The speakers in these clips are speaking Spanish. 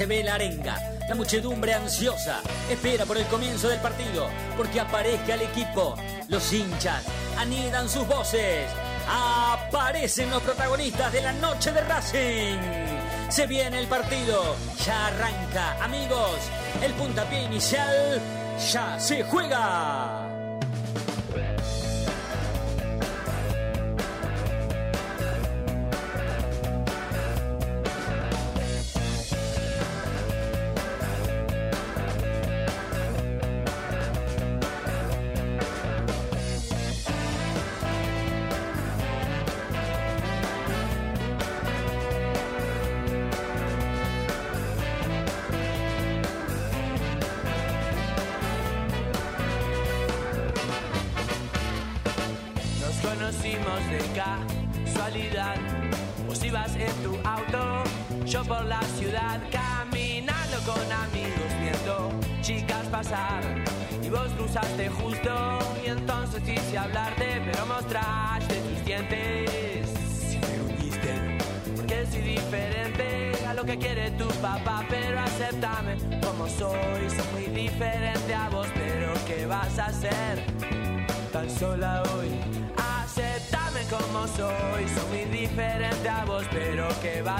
Se ve la arenga, la muchedumbre ansiosa espera por el comienzo del partido, porque aparezca el equipo. Los hinchas anidan sus voces. Aparecen los protagonistas de la noche de Racing. Se viene el partido, ya arranca, amigos. El puntapié inicial ya se juega.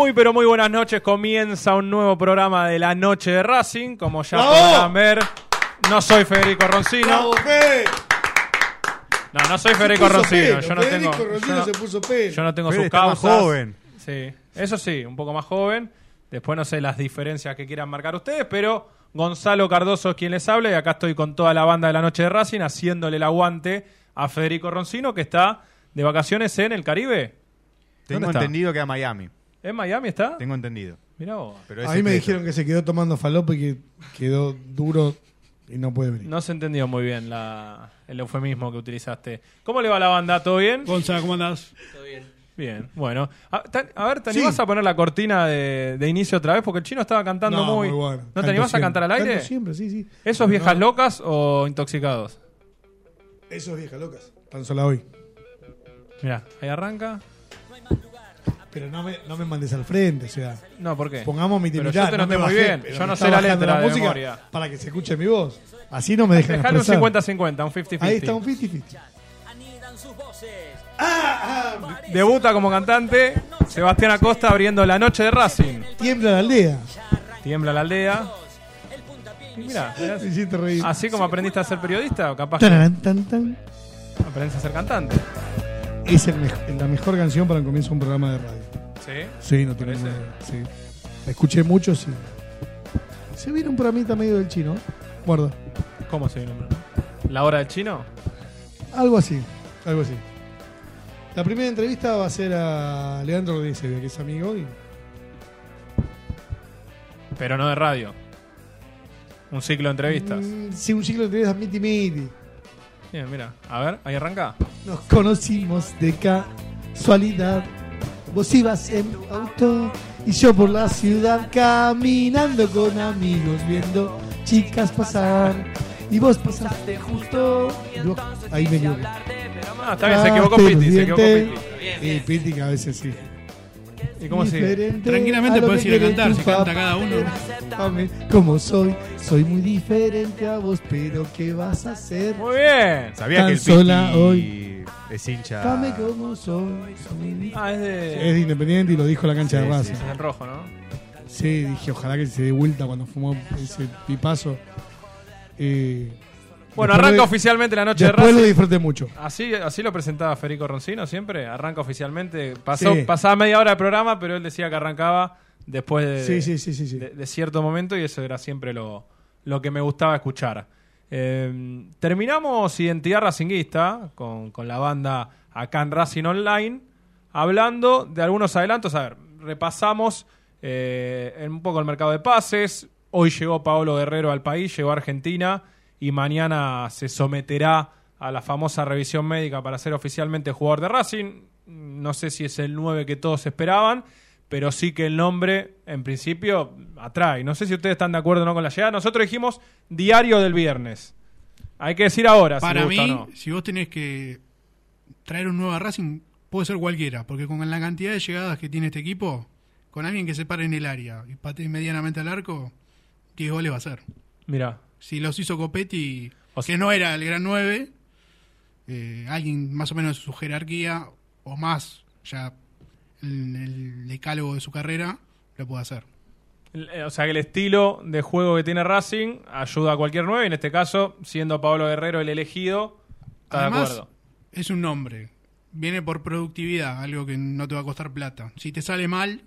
Muy pero muy buenas noches, comienza un nuevo programa de la noche de Racing, como ya ¡Bravo! podrán ver. No soy Federico Roncino. ¡Bravo, Fede! No, no soy Federico Roncino. pelo, Yo no Federico tengo, Roncino yo no- se puso pelo. yo no tengo Fede sus está más causas. joven. Sí, eso sí, un poco más joven. Después no sé las diferencias que quieran marcar ustedes, pero Gonzalo Cardoso es quien les habla y acá estoy con toda la banda de la noche de Racing haciéndole el aguante a Federico Roncino que está de vacaciones en el Caribe. Tengo entendido que a Miami. ¿En Miami está? Tengo entendido. Mirá vos. Pero es A mí me secreto. dijeron que se quedó tomando falopa y que quedó duro y no puede venir. No se entendió muy bien la, el eufemismo que utilizaste. ¿Cómo le va a la banda? ¿Todo bien? Gonza, ¿cómo andás? Bien, bueno. A, ta- a ver, ¿te Sí. animás a poner la cortina de, de inicio otra vez? Porque el chino estaba cantando No, muy... bueno. ¿No te animás a cantar al aire? Canto siempre, sí, sí. ¿Esos No, viejas no, locas o intoxicados? Esos viejas locas. Tan sola hoy. Mira, ahí arranca. Pero no me, no me mandes al frente, o sea. No, ¿por qué? Pongamos mi intimidad. yo te no noté me muy bajé, bien. Yo no sé la letra de música memoria. Para que se escuche mi voz. Así no me dejan Dejale un expresar. 50-50, un 50-50. Ahí está un 50-50. Anidan sus voces. Debuta como cantante Sebastián Acosta abriendo la noche de Racing. Tiembla la aldea. Tiembla la aldea. Y hiciste reír. así como aprendiste a ser periodista, o capaz que Tararán, tan, tan. aprendiste a ser cantante. Es el la mejor canción para el comienzo de un programa de radio. ¿Sí? Sí, no tiene ninguna- sí. La escuché mucho, sí. Se viene un programita medio del chino. Guarda. ¿Cómo se llama? ¿La hora del chino? Algo así. Algo así. La primera entrevista va a ser a Leandro Rodríguez, que es amigo. Y Pero no de radio. Un ciclo de entrevistas. Mm, sí, un ciclo de entrevistas miti miti. Bien, mira. A ver, ahí arranca. Nos conocimos de casualidad. Vos ibas en tu auto y yo por la ciudad caminando con amigos viendo chicas pasar. Y vos pasaste justo. Ahí me equivoqué. Ah, está bien, se equivocó Piti, se equivocó. Piti. Y Piti que a veces sí. ¿Y cómo Tranquilamente que ir a cantar, si canta cada uno. Como soy, soy muy diferente a vos, pero ¿qué vas a hacer? Muy bien. Sabía Tan que el sola hoy. Es hincha. Dame como soy. Ah, es de. Es de Independiente y lo dijo en la cancha Sí, de sí, Racing. es el rojo, ¿no? Sí, dije, ojalá que se dé vuelta cuando fumó ese pipazo. Eh, Bueno, después arranca oficialmente la noche de Después lo Racing. disfruté mucho. Así, así lo presentaba Federico Roncino siempre. Arranca oficialmente. Pasó, Sí. Pasaba media hora de programa, pero él decía que arrancaba después de, Sí, sí, sí, sí. sí. de- de cierto momento y eso era siempre lo, lo que me gustaba escuchar. Eh, terminamos Identidad Racinguista con, con la banda acá en Racing Online, hablando de algunos adelantos. A ver, repasamos eh, un poco el mercado de pases. Hoy llegó Paolo Guerrero al país, llegó a Argentina y mañana se someterá a la famosa revisión médica para ser oficialmente jugador de Racing. No sé si es el 9 que todos esperaban, pero sí que el nombre, en principio, atrae. No sé si ustedes están de acuerdo o no con la llegada. Nosotros dijimos diario del viernes. Hay que decir ahora Para si gusta mí, o no. si vos tenés que traer un nuevo a Racing, puede ser cualquiera, porque con la cantidad de llegadas que tiene este equipo, con alguien que se pare en el área y patee medianamente al arco, 10 goles va a ser. Mira, Si los hizo Copetti, O sea- que no era el gran 9, eh, alguien más o menos de su jerarquía, o más ya en el decálogo de su carrera, lo puede hacer. eh, o sea que el estilo de juego que tiene Racing ayuda a cualquier 9. En este caso, siendo Pablo Guerrero el elegido, está de acuerdo. es un nombre. Viene por productividad, algo que no te va a costar plata. Si te sale mal,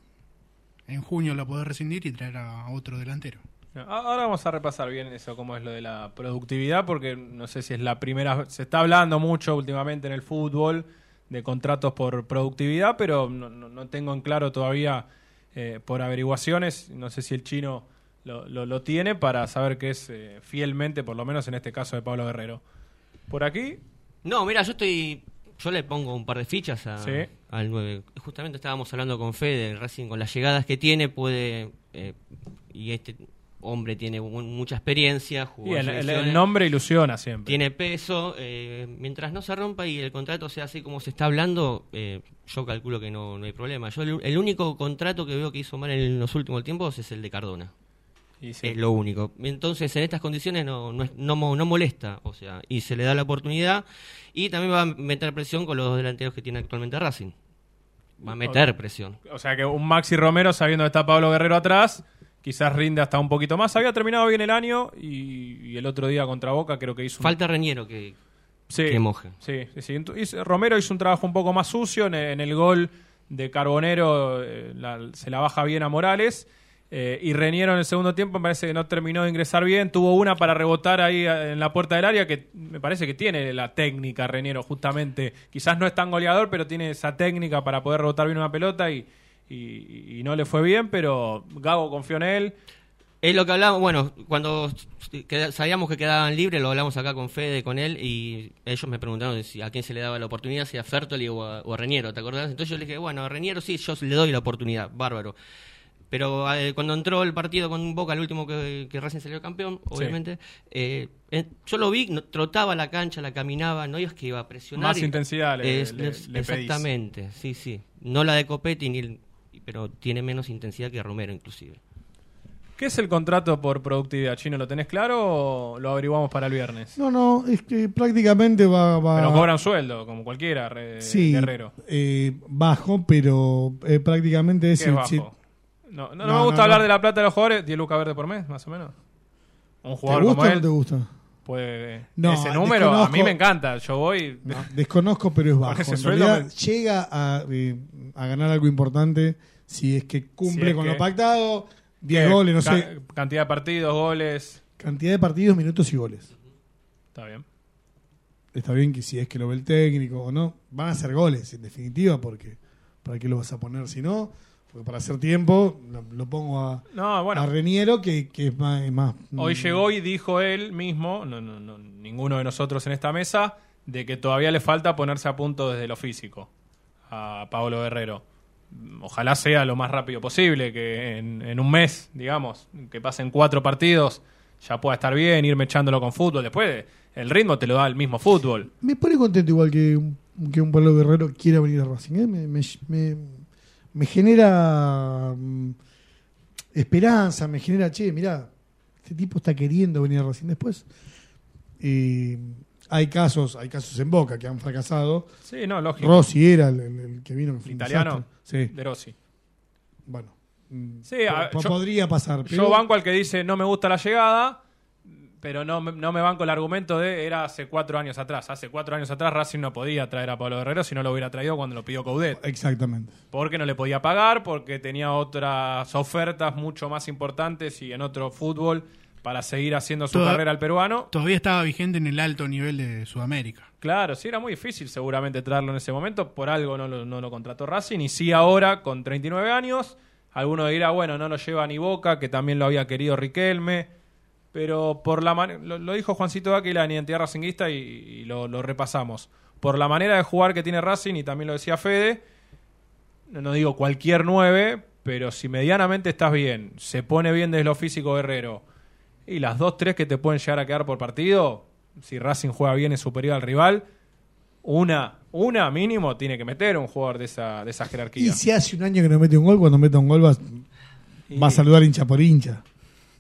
en junio lo podés rescindir y traer a otro delantero. Ahora vamos a repasar bien eso, cómo es lo de la productividad, porque no sé si es la primera. Se está hablando mucho últimamente en el fútbol de contratos por productividad, pero no, no- no tengo en claro todavía eh, por averiguaciones. No sé si el chino lo, lo- lo tiene para saber que es eh, fielmente, por lo menos en este caso de Pablo Guerrero. Por aquí, No, mira, yo estoy. Yo le pongo un par de fichas a- Sí. al 9. Justamente estábamos hablando con Fede, Racing con las llegadas que tiene, puede. eh, y este hombre tiene mu- mucha experiencia, jugó y el, el- el selecciones, nombre ilusiona siempre. tiene peso. eh, mientras no se rompa y el contrato sea así como se está hablando, eh, yo calculo que no, no hay problema. Yo el, el único contrato que veo que hizo mal en los últimos tiempos es el de Cardona. Y sí. Es lo único. Entonces, en estas condiciones no, no, no, no molesta, o sea, y se le da la oportunidad y también va a meter presión con los dos delanteros que tiene actualmente Racing. Va a meter presión. O sea que un Maxi Romero, sabiendo que está Pablo Guerrero atrás, quizás rinde hasta un poquito más. Había terminado bien el año y, y el otro día contra Boca creo que hizo un, Falta Reñero que, sí, que moje. Sí, Romero hizo un trabajo un poco más sucio en, en el gol de Carbonero, eh, la- se la baja bien a Morales. eh, y Reñero en el segundo tiempo me parece que no terminó de ingresar bien. Tuvo una para rebotar ahí eh, en la puerta del área que me parece que tiene la técnica Reñero, justamente. Quizás no es tan goleador, pero tiene esa técnica para poder rebotar bien una pelota y, y- y no le fue bien. Pero Gago confió en él. Es lo que hablamos, bueno, cuando sabíamos que quedaban libres, lo hablamos acá con Fede, con él, y ellos me preguntaron si a quién se le daba la oportunidad, si a Fertoli o a, o a Reñero, ¿te acordás? Entonces yo le dije, bueno, a Reñero sí, yo le doy la oportunidad, bárbaro. Pero eh, cuando entró el partido con Boca, el último que, que Racing salió campeón, obviamente, eh, eh, yo lo vi, no- trotaba la cancha, la caminaba, no es que iba a presionar. Más y- intensidad le- le- pedís. Exactamente, sí, sí. No la de Copetti, ni el- pero tiene menos intensidad que Romero, inclusive. ¿Qué es el contrato por productividad, Chino? ¿Lo tenés claro o lo averiguamos para el viernes? No, no, es que prácticamente va. va Pero cobran sueldo, como cualquiera, re- sí, guerrero. eh, bajo, pero eh, prácticamente es ¿Qué es el- bajo? No, no, no No, me gusta no, hablar no. de la plata de los jugadores. 10 lucas verde por mes, más o menos. Un ¿Te jugador gusta como o no te gusta? puede... No, ese número a mí me encanta. Yo voy... No, desconozco, pero es bajo. ese En sueldo realidad, me- llega a, eh, a ganar algo importante si es que cumple Si es con que- lo pactado. 10 ¿Qué? goles, no Ca- sé. Cantidad de partidos, goles... Cantidad de partidos, minutos y goles. Está bien. Está bien que si es que lo ve el técnico o no, van a ser goles, en definitiva, porque ¿para qué lo vas a poner si no? Porque para hacer tiempo lo, lo pongo a, No, bueno. a Reniero, que, que es más... es más- Hoy mm, llegó y dijo él mismo, no, no, no, ninguno de nosotros en esta mesa, de que todavía le falta ponerse a punto desde lo físico a Pablo Guerrero. Ojalá sea lo más rápido posible, que en, un mes, digamos, que pasen cuatro partidos, ya pueda estar bien, irme echándolo con fútbol. Después el ritmo te lo da el mismo fútbol. Me pone contento igual que que un Pablo Guerrero quiera venir a Racing. ¿eh? Me, me, me- me genera mm, esperanza, me genera, che, mirá, este tipo está queriendo venir a Racing después. eh, Hay casos, hay casos en Boca que han fracasado. Sí, no, lógico. Rossi era el, el- el que vino. fue un italiano. Sí, De Rossi. bueno. mm, Sí, a- yo- podría pasar. Pero Yo banco al que dice no me gusta la llegada, pero no, me- no me banco el argumento de era hace cuatro años atrás. Hace cuatro años atrás Racing no podía traer a Pablo Guerrero si no lo hubiera traído cuando lo pidió Coudet. Exactamente. Porque no le podía pagar, porque tenía otras ofertas mucho más importantes y en otro fútbol para seguir haciendo su Toda- carrera al peruano. Todavía estaba vigente en el alto nivel de Sudamérica. Claro, sí, era muy difícil seguramente traerlo en ese momento, por algo no lo, no lo contrató Racing, y sí ahora, con 39 años, alguno dirá, bueno, no lo lleva ni Boca, que también lo había querido Riquelme, pero por la lo, lo dijo Juancito Aquila en Identidad Racinguista y, y lo, lo repasamos. Por la manera de jugar que tiene Racing, y también lo decía Fede, no, no digo cualquier 9, pero si medianamente estás bien, se pone bien desde lo físico Guerrero, y las dos, tres que te pueden llegar a quedar por partido, si Racing juega bien es superior al rival, una, una mínimo tiene que meter un jugador de esa, de esa Y jerarquía. si hace un año que no mete un gol, cuando meta un gol va, va a saludar hincha por hincha.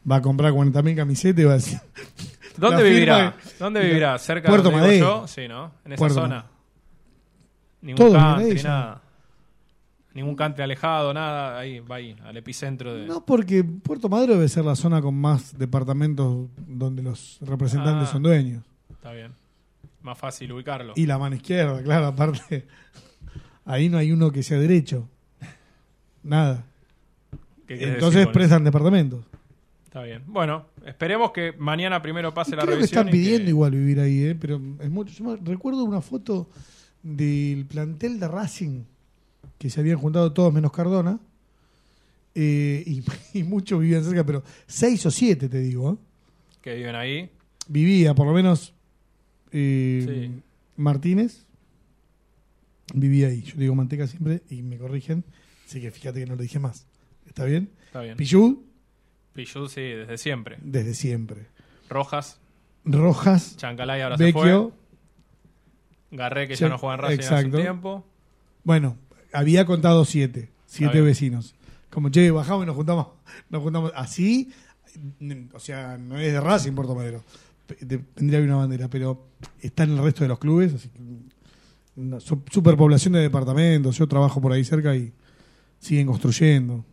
Va a comprar 40.000 camisetas y va a decir... ¿Dónde vivirá? ¿Dónde vivirá? ¿Cerca Puerto de Madero. yo? Sí, ¿no? En esa Puerto zona. Ningún Todo nada. Ningún country alejado, nada. Ahí, va ahí, al epicentro de... No, porque Puerto Madero debe ser la zona con más departamentos donde los representantes Ah. son dueños. Está bien. Más fácil ubicarlo. Y la mano izquierda, claro, aparte. Ahí no hay uno que sea derecho. Nada. ¿Qué querés Entonces prestan departamentos. Está bien. Bueno, esperemos que mañana primero pase Y la creo que revisión. están que- pidiendo igual vivir ahí, ¿eh? pero es mucho. Yo me recuerdo una foto del plantel de Racing que se habían juntado todos menos Cardona. eh, y, y muchos vivían cerca, pero seis o siete, te digo. ¿eh? que viven ahí. Vivía, por lo menos, eh, Sí. Martínez. Vivía ahí. Yo digo manteca siempre y me corrigen. Así que fíjate que no lo dije más. ¿Está bien? Está bien. Pichud, Pichud, sí, desde siempre. desde siempre. Rojas, Rojas, Chancalay ahora se fue. Garré, que ya no juega en Racing hace tiempo. Bueno, había contado siete. Siete vecinos. Como, che, bajamos y nos juntamos. Nos juntamos así. O sea, no es de Racing Puerto Madero. Tendría que haber una bandera, pero está en el resto de los clubes. Así que una su- superpoblación de departamentos. Yo trabajo por ahí cerca y siguen construyendo.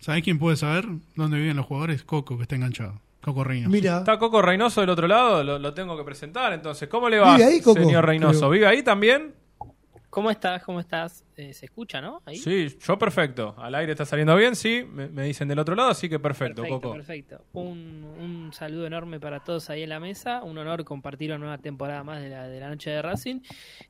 ¿Sabés quién puede saber dónde viven los jugadores? Coco, que está enganchado. Coco Reino. Mira, Está Coco Reynoso del otro lado, lo, lo tengo que presentar. Entonces, ¿cómo le va, ¿Vive ahí, Coco? señor Reynoso? Creo. ¿Vive ahí también? ¿Cómo estás? ¿Cómo estás? Eh, ¿Se escucha, no? Ahí. Sí, yo perfecto. Al aire está saliendo bien, sí. Me, me dicen del otro lado, así que perfecto, perfecto, Coco. perfecto. Un, un saludo enorme para todos ahí en la mesa. Un honor compartir una nueva temporada más de la, de la noche de Racing.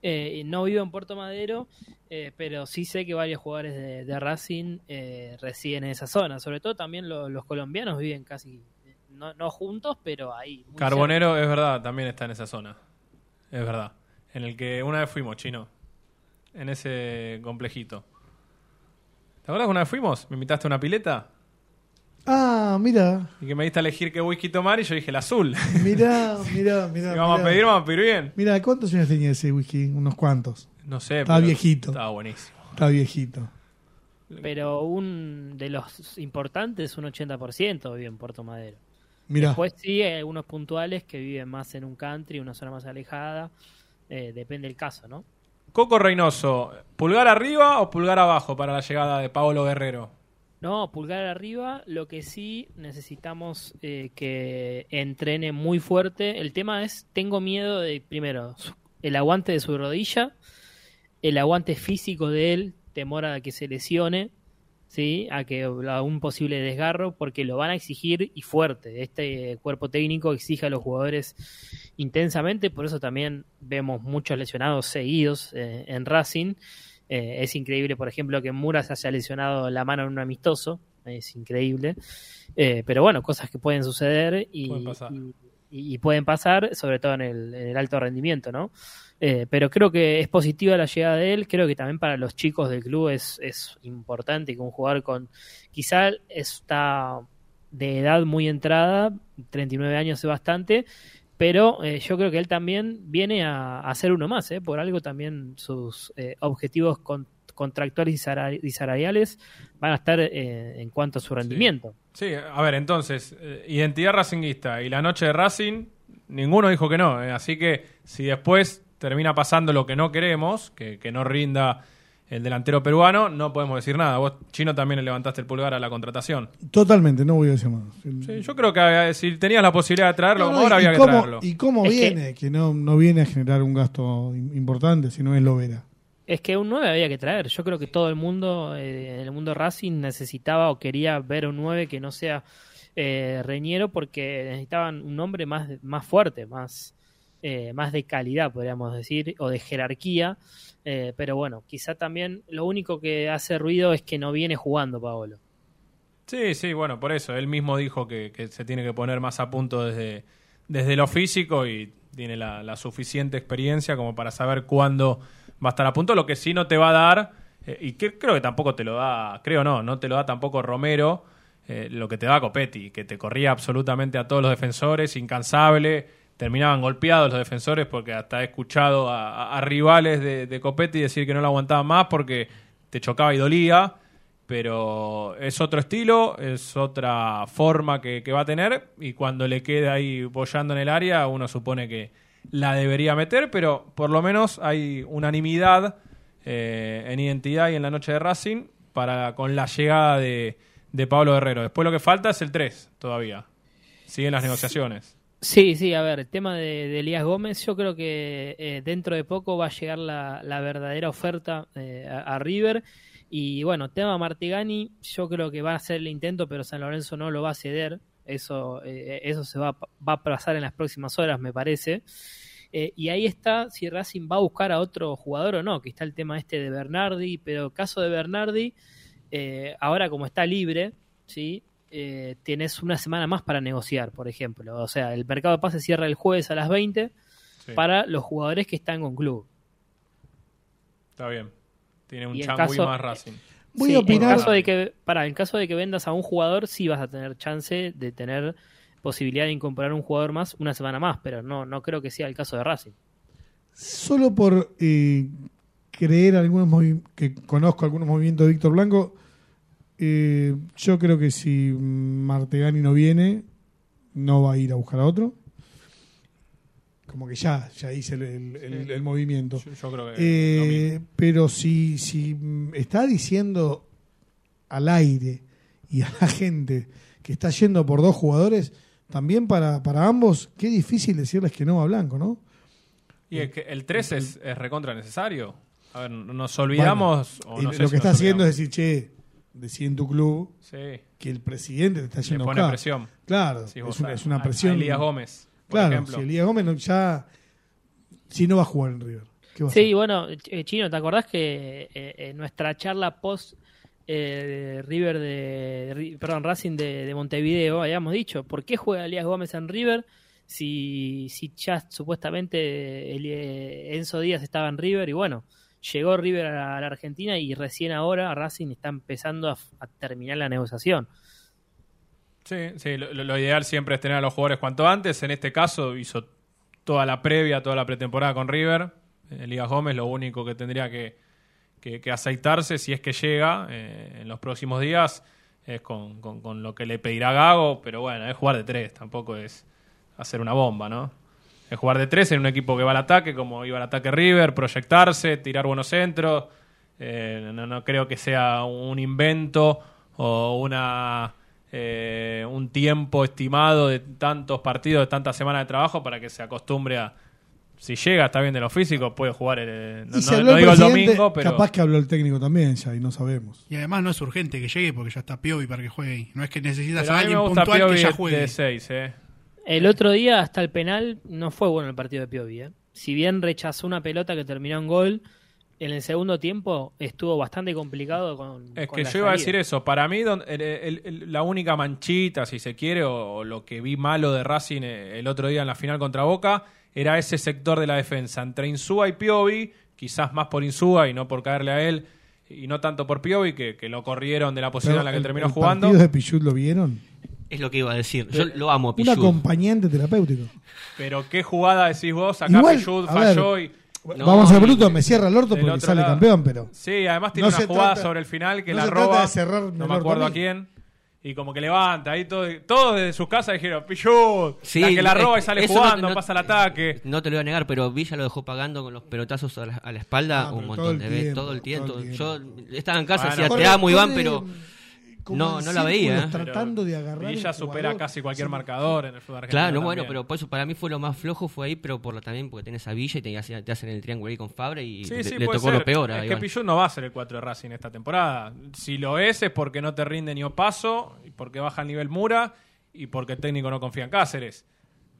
Eh, no vivo en Puerto Madero, eh, pero sí sé que varios jugadores de, de Racing eh, residen en esa zona. Sobre todo también lo- los colombianos viven casi, no, no juntos, pero ahí. Carbonero, es verdad, también está en esa zona. Es verdad. En el que una vez fuimos, chino. En ese complejito. ¿Te acuerdas que una vez fuimos? Me invitaste a una pileta ah, mira, y que me diste a elegir qué whisky tomar y yo dije el azul. mira, mira, mira. Si vamos a pedir, vamos a pedir bien. Mira, ¿cuántos años tenía ese whisky? Unos cuantos. No sé. Estaba pero viejito. Estaba buenísimo. Está viejito. Pero un de los importantes, un 80% vive en Puerto Madero. Mira, Después sí, hay algunos puntuales que viven más en un country, una zona más alejada. Eh, depende del caso, ¿no? Coco Reynoso, ¿pulgar arriba o pulgar abajo para la llegada de Paolo Guerrero? No, pulgar arriba. Lo que sí necesitamos eh, que entrene muy fuerte. El tema es, tengo miedo de, primero, el aguante de su rodilla, el aguante físico de él, temor a que se lesione, ¿sí? a que a un posible desgarro, porque lo van a exigir y fuerte. Este cuerpo técnico exige a los jugadores intensamente, por eso también vemos muchos lesionados seguidos eh, en Racing. Eh, es increíble, por ejemplo, que Mura se haya lesionado la mano en un amistoso. Es increíble. Eh, pero bueno, cosas que pueden suceder y Pueden pasar. y- y- y pueden pasar, sobre todo en el, en el alto rendimiento, ¿no? Eh, pero creo que es positiva la llegada de él. Creo que también para los chicos del club es, es importante que un jugador con. Quizá está de edad muy entrada, 39 años es bastante, pero eh, yo creo que él también viene a, a ser uno más, ¿eh? por algo también sus eh, objetivos con- contractuales y, salariales van a estar eh, en cuanto a su rendimiento. Sí, a ver, entonces, identidad racinguista y la noche de Racing, ninguno dijo que no. así que si después termina pasando lo que no queremos, que, que no rinda el delantero peruano, no podemos decir nada. Vos, Chino, también le levantaste el pulgar a la contratación. Totalmente, no voy a decir más. Sí, yo creo que eh, si tenías la posibilidad de traerlo, No, no, ahora y había que cómo- traerlo. ¿Y cómo Es viene? Que, no, no viene a generar un gasto im- importante, si no es Lovera. Es que un 9 había que traer. Yo creo que todo el mundo, eh, en el mundo Racing, necesitaba o quería ver un 9 que no sea eh, Reñero porque necesitaban un nombre más, más fuerte, más, eh, más de calidad, podríamos decir, o de jerarquía. Eh, pero bueno, quizá también lo único que hace ruido es que no viene jugando Paolo. Sí, sí, bueno, por eso. Él mismo dijo que, se tiene que poner más a punto desde, desde lo físico y tiene la, suficiente experiencia como para saber cuándo va a estar a punto. Lo que sí no te va a dar, eh, y que creo que tampoco te lo da, creo no, no te lo da tampoco Romero, lo que te da Copetti, que te corría absolutamente a todos los defensores, incansable. Terminaban golpeados los defensores porque hasta he escuchado a, a- a rivales de, de Copetti decir que no lo aguantaban más porque te chocaba y dolía pero es otro estilo, es otra forma que, que va a tener y cuando le queda ahí bollando en el área uno supone que la debería meter, pero por lo menos hay unanimidad eh, en identidad y en la noche de Racing para con la llegada de, de Pablo Guerrero. Después lo que falta es el 3 todavía. Siguen las negociaciones. Sí, sí, a ver, el tema de, Elías Gómez, yo creo que eh, dentro de poco va a llegar la, la verdadera oferta eh, a, River. Y bueno, tema Martigani, yo creo que va a hacer el intento, pero San Lorenzo no lo va a ceder. Eso, eh, eso se va, va a pasar en las próximas horas, me parece. Eh, y ahí está si Racing va a buscar a otro jugador o no, que está el tema este de Bernardi, pero caso de Bernardi, eh, ahora como está libre, ¿sí? Eh, tienes una semana más para negociar, por ejemplo. O sea, el mercado de pases cierra el jueves a las 20 Sí, para los jugadores que están con club. Está bien. Tiene un Y en changui más Racing. Voy Sí, a En opinar. caso de que, para, en caso de que vendas a un jugador, sí vas a tener chance de tener posibilidad de incorporar un jugador más una semana más, pero no, no creo que sea el caso de Racing. Solo por eh, creer algunos que conozco algunos movimientos de Víctor Blanco, eh, yo creo que si Martegani no viene, no va a ir a buscar a otro. Como que ya, ya hice el, el- el- el movimiento. Yo, yo creo que Eh, pero si, si mm, está diciendo al aire y a la gente que está yendo por dos jugadores, también para, para ambos, qué difícil decirles que no a Blanco, ¿no? Y es que el 3 es, es recontra necesario. A ver, nos olvidamos. o Y no sé lo si que está haciendo es decir, che, decí en tu club Sí, que el presidente te está le yendo a pone buscar. presión. Claro, es, una, sabés. es una A- a presión. Elías Gómez, por claro, ejemplo. si Elías Gómez no- ya. Si no va a jugar en River. ¿qué va a Sí, hacer? bueno, eh, Chino, ¿te acordás que eh, en nuestra charla post eh, de River de, perdón, Racing de, de Montevideo habíamos dicho, ¿por qué juega Elías Gómez en River si, si ya supuestamente el- eh, Enzo Díaz estaba en River y bueno, llegó River a la, Argentina y recién ahora Racing está empezando a, terminar la negociación. Sí, sí, lo, lo ideal siempre es tener a los jugadores cuanto antes. En este caso hizo toda la previa, toda la pretemporada con River. Elías Gómez lo único que tendría que, que- aceitarse si es que llega eh, en los próximos días es con- con lo que le pedirá Gago, pero bueno, es jugar de tres, tampoco es hacer una bomba, ¿no? Es jugar de tres en un equipo que va al ataque, como iba al ataque River, proyectarse, tirar buenos centros. Eh, no, no creo que sea un invento o una eh, un tiempo estimado de tantos partidos, de tantas semanas de trabajo para que se acostumbre a. Si llega, está bien de lo físico, puede jugar. el- no si no- no el digo el domingo, pero. capaz que habló el técnico también ya y no sabemos. Y además no es urgente que llegue porque ya está Piovi para que juegue ahí. No es que necesitas pero a a mí alguien me gusta puntual Piovi que ya juegue. de 6, ¿eh? El otro día, hasta el penal, no fue bueno el partido de Piovi. ¿eh? Si bien rechazó una pelota que terminó en gol, en el segundo tiempo estuvo bastante complicado con. Es con que la yo iba a decir eso. Para mí, don- el- el- el- la única manchita, si se quiere, o, o lo que vi malo de Racing eh, el otro día en la final contra Boca, era ese sector de la defensa. Entre Insúa y Piovi, quizás más por Insúa y no por caerle a él, y no tanto por Piovi, que, que lo corrieron de la posición Pero en la que el- terminó el jugando. partido de Pichut lo vieron? Es lo que iba a decir. Yo lo amo a Un acompañante terapéutico. Pero qué jugada decís vos, acá Igual, Pichud a ver, falló y... No, Vamos al y- bruto, me cierra el orto del porque otro sale lado. campeón, pero. Sí, además tiene No una se jugada trata- sobre el final que no la se trata roba. de cerrar no me orto acuerdo a a mí. quién. Y como que levanta, ahí todo, todos desde sus casas dijeron, Pichu, Sí, la que la roba y sale eso no- jugando, no- pasa el ataque. No te lo voy a negar, pero Villa lo dejó pagando con los pelotazos a la, a la espalda Ah, un pero montón todo el de veces, tiempo, todo el tiempo. todo el Yo estaba en casa, Bueno, decía, corre- te amo Iván, corre, pero como no- no la veía. Tratando de agarrar. Villa supera jugador. casi cualquier Sí. marcador en el fútbol argentino. Claro, no, bueno, pero por eso para mí fue lo más flojo fue ahí, pero por lo, también porque tenés a Villa y te, hacen- te hacen el triángulo ahí con Fabre y Sí, le, sí, le puede tocó ser. lo peor a Es que. Pichu no va a ser el 4 de Racing esta temporada. Si lo es, es porque no te rinde ni Opaso, y porque baja el nivel Mura y porque el técnico no confía en Cáceres.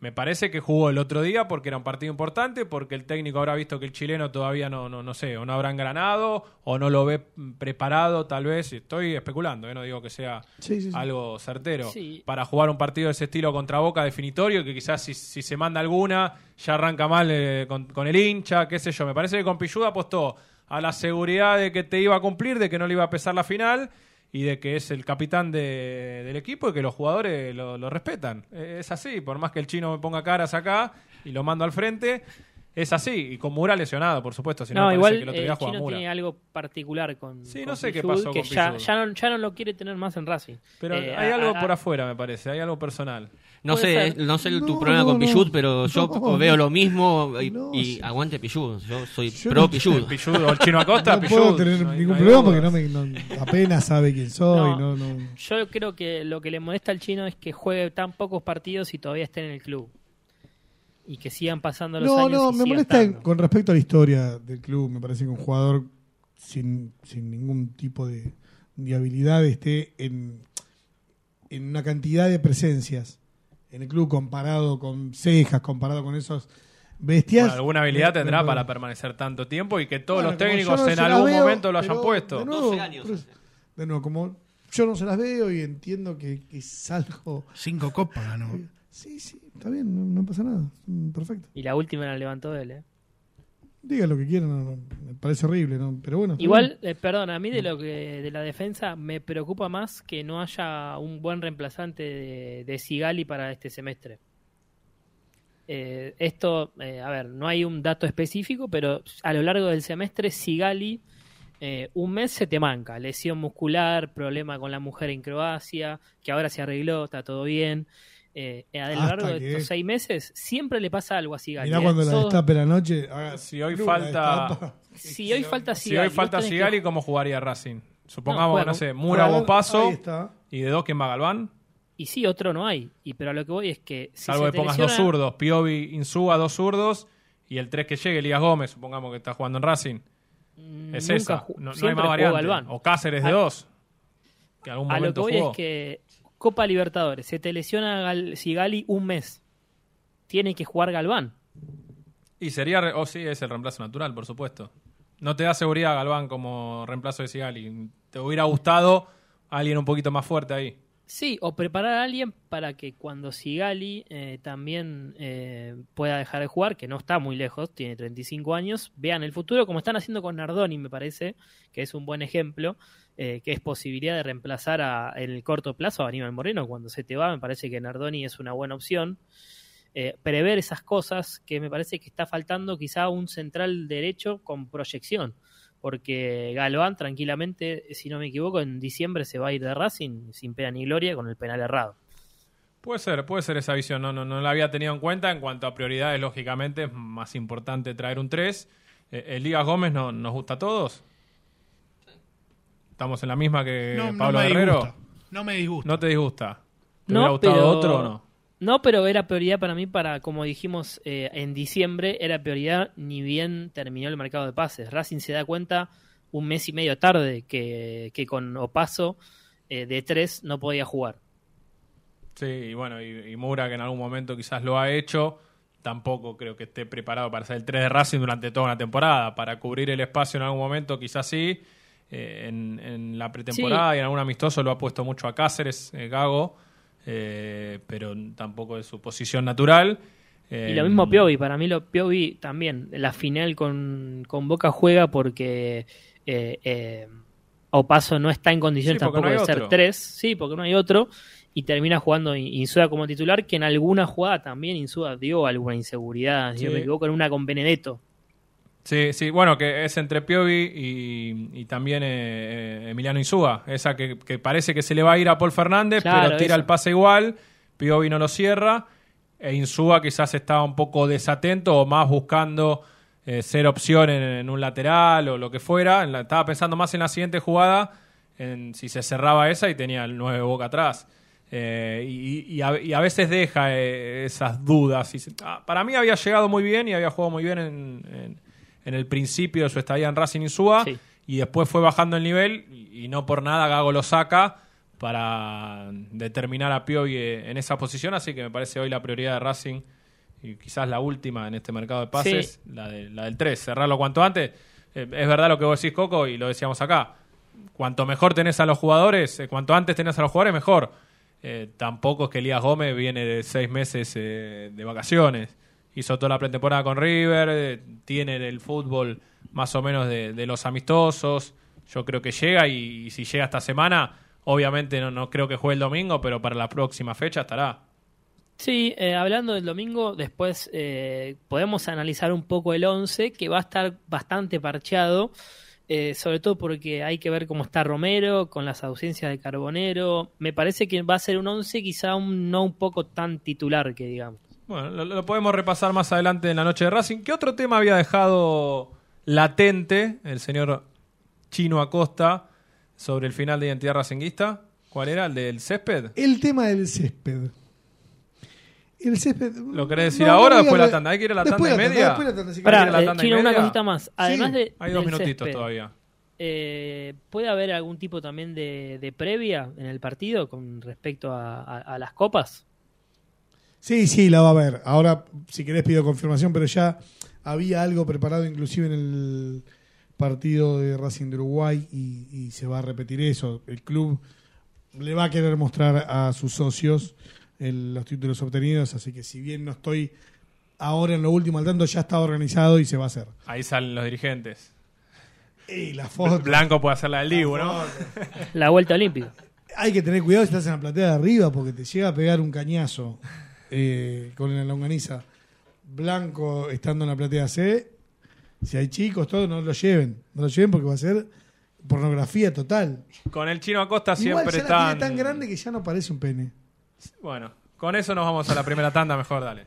Me parece que jugó el otro día porque era un partido importante, porque el técnico habrá visto que el chileno todavía no, no, no sé, o no habrá engranado, o no lo ve preparado, tal vez. Estoy especulando, ¿eh? no digo que sea Sí, sí, sí. algo certero. Sí. Para jugar un partido de ese estilo contra Boca definitorio, que quizás si, si se manda alguna, ya arranca mal eh, con, con el hincha, qué sé yo. Me parece que con Pilluda apostó a la seguridad de que te iba a cumplir, de que no le iba a pesar la final y de que es el capitán de- del equipo y que los jugadores lo, lo respetan. Es así, por más que el chino me ponga caras acá y lo mando al frente, es así. Y con Mura lesionado, por supuesto. Si no, No, igual que el otro eh, día el jugaba chino Mura. tiene algo particular con. Sí, con no sé qué pasó que con ya, ya, no, ya no lo quiere tener más en Racing. Pero Eh, hay a- algo a- por afuera, me parece. Hay algo personal. No sé, ser. no sé tu No, problema no, con no. Pichud, pero yo No, veo no. lo mismo y, No, y sí. aguante Pichud. Yo soy Yo pro no- Pichud. Pichud o el chino Acosta, No Pichud, puedo tener no ningún no problema porque no me, no- apenas sabe quién soy. No. No, no. Yo creo que lo que le molesta al chino es que juegue tan pocos partidos y todavía esté en el club. Y que sigan pasando los No, años. no, y me molesta estando. con respecto a la historia del club. Me parece que un jugador sin, sin ningún tipo de, de habilidad esté en, en una cantidad de presencias en el club comparado con cejas, comparado con esos bestias. Bueno, alguna habilidad tendrá para permanecer tanto tiempo y que todos Bueno, los técnicos no en algún veo, momento lo hayan puesto. De nuevo, 12 años pero- hace. de nuevo, como yo no se las veo y entiendo que, que es algo. Cinco copas ganó. Sí, sí, está bien, no, no pasa nada. Perfecto. Y la última la levantó él, ¿eh? Diga lo que quieran, no, me parece horrible, ¿no? pero bueno. Igual, eh, perdón, a mí de lo que de la defensa me preocupa más que no haya un buen reemplazante de, de Sigali para este semestre. Eh, esto, eh, a ver, no hay un dato específico, pero a lo largo del semestre Sigali eh, un mes se te manca, lesión muscular, problema con la mujer en Croacia, que ahora se arregló, está todo bien. Eh, a lo largo de estos seis meses siempre le pasa algo a Sigali. Mirá ¿eh? cuando la destape la noche. haga- Si hoy falta- destapa. si hoy falta Si Sigali, hoy falta que- Sigali, ¿cómo jugaría Racing? Supongamos, No, sé, Mura o Paso y de dos, ¿quién va Galván? Y sí, otro no hay. Y pero a lo que voy es que si Salvo que pongas lesiona- dos zurdos, Piovi, Insúa, dos zurdos y el 3 que llegue, Elías Gómez, supongamos que está jugando en Racing. Mm, Es nunca esa. No, no hay más variante. O Cáceres de A- dos. Que algún A lo que voy jugó. es que Copa Libertadores, se te lesiona Gal- Sigali un mes. Tiene que jugar Galván. Y sería, re- oh sí, es el reemplazo natural, por supuesto. No te da seguridad Galván como reemplazo de Sigali. Te hubiera gustado alguien un poquito más fuerte ahí. Sí, o preparar a alguien para que cuando Sigali eh, también eh, pueda dejar de jugar, que no está muy lejos, tiene 35 años, vean el futuro como están haciendo con Nardoni, me parece, que es un buen ejemplo, eh, que es posibilidad de reemplazar a, en el corto plazo a Aníbal Moreno. Cuando se te va, me parece que Nardoni es una buena opción. Eh, prever esas cosas que me parece que está faltando quizá un central derecho con proyección porque Galván tranquilamente, si no me equivoco, en diciembre se va a ir de Racing sin pena ni gloria con el penal errado. Puede ser, puede ser esa visión. No, no, no la había tenido en cuenta. En cuanto a prioridades, lógicamente, es más importante traer un 3. Eh, Elías Gómez no, nos gusta a todos. Estamos en la misma que No, no Pablo me Guerrero. disgusta. No me disgusta. ¿No te disgusta? ¿Te No, hubiera gustado pero- otro o no? No, pero era prioridad para mí para, como dijimos eh, en diciembre, era prioridad ni bien terminó el mercado de pases. Racing se da cuenta un mes y medio tarde que, que con Opaso eh, de tres no podía jugar. Sí, y bueno, y, y Mura, que en algún momento quizás lo ha hecho, tampoco creo que esté preparado para ser el 3 de Racing durante toda una temporada. Para cubrir el espacio en algún momento, quizás sí. Eh, en, en la pretemporada y en algún amistoso lo ha puesto mucho a Cáceres, eh, Gago, eh, pero tampoco es su posición natural. Eh, Y lo mismo Piovi, para mí lo Piovi también, la final con, con Boca juega porque eh, eh, Opaso no está en condiciones Sí, tampoco no de ser otro. tres, sí, porque no hay otro, y termina jugando In- Insúa como titular, que en alguna jugada también Insúa dio alguna inseguridad, si no me equivoco, en una con Benedetto. Sí, sí, bueno, que es entre Piovi y, y también eh, eh, Emiliano Insúa. Esa que, que parece que se le va a ir a Paul Fernández, Claro, pero tira el pase igual. Piovi no lo cierra. E Insúa quizás estaba un poco desatento o más buscando eh, ser opción en, en un lateral o lo que fuera. En la- estaba pensando más en la siguiente jugada, en si se cerraba esa y tenía el 9 boca atrás. Eh, y, y a, y a veces deja eh, esas dudas. Y se- ah, para mí había llegado muy bien y había jugado muy bien en, en- en el principio de su estadía en Racing Insúa. Sí. Y después fue bajando el nivel y, y no por nada Gago lo saca para determinar a Piovi eh, en esa posición. Así que me parece hoy la prioridad de Racing y quizás la última en este mercado de pases, la, de- la del 3, cerrarlo cuanto antes. Eh, es verdad lo que vos decís, Coco, y lo decíamos acá. Cuanto mejor tenés a los jugadores, eh, cuanto antes tenés a los jugadores, mejor. Eh, tampoco es que Elías Gómez viene de seis meses eh, de vacaciones. Hizo toda la pretemporada con River, eh, tiene el fútbol más o menos de, los amistosos. Yo creo que llega y, si llega esta semana, obviamente no, no creo que juegue el domingo, pero para la próxima fecha estará. Sí, eh, hablando del domingo, después eh, podemos analizar un poco el 11, que va a estar bastante parcheado, sobre todo porque hay que ver cómo está Romero, con las ausencias de Carbonero. Me parece que va a ser un 11 quizá un, no un poco tan titular que digamos. Bueno, lo, lo podemos repasar más adelante en la noche de Racing. ¿Qué otro tema había dejado latente el señor Chino Acosta sobre el final de identidad racinguista? ¿Cuál era? ¿El del césped? El tema del césped. El césped. ¿Lo querés decir No, no ahora o después de la tanda? ¿Hay que ir a la después tanda y de media? después de la tanda, si Pará, querés. la Pará, eh, Chino, una cosita más. Además Sí, de, Hay dos del minutitos césped, todavía. eh, ¿Puede haber algún tipo también de, de previa en el partido con respecto a, a- a las copas? Sí, sí, la va a ver. Ahora, si querés, pido confirmación, pero ya había algo preparado, inclusive en el partido de Racing de Uruguay, y, y se va a repetir eso. El club le va a querer mostrar a sus socios el- los títulos obtenidos, así que si bien no estoy ahora en lo último al tanto, ya está organizado y se va a hacer. Ahí salen los dirigentes. Y la foto. Blanco puede hacer la del Dibu, ¿no? La vuelta olímpica. Hay que tener cuidado si estás en la platea de arriba porque te llega a pegar un cañazo eh, con la longaniza. Blanco estando en la platea C, si hay chicos, todo, no lo lleven. No lo lleven porque va a ser pornografía total. Con el Chino Acosta Igual siempre ya la tiene están... tan grande que ya no parece un pene. Bueno, con eso nos vamos a la primera tanda, mejor dale.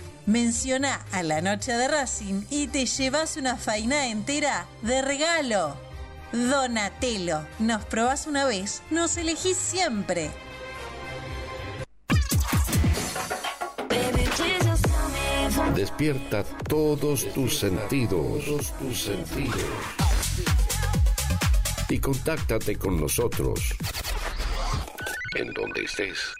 menciona a la noche de Racing y te llevas una faina entera de regalo. Donatello. Nos probás una vez, nos elegís siempre. Despierta todos tus sentidos. Todos tus sentidos. Y contáctate con nosotros. En donde estés.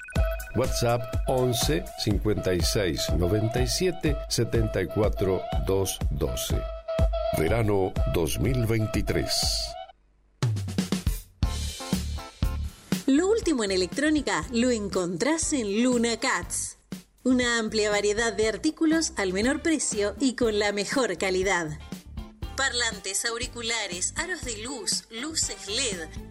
WhatsApp 11 56 97 74 212. Verano 2023. Lo último en electrónica lo encontrás en Luna Cats. Una amplia variedad de artículos al menor precio y con la mejor calidad. Parlantes, auriculares, aros de luz, luces LED,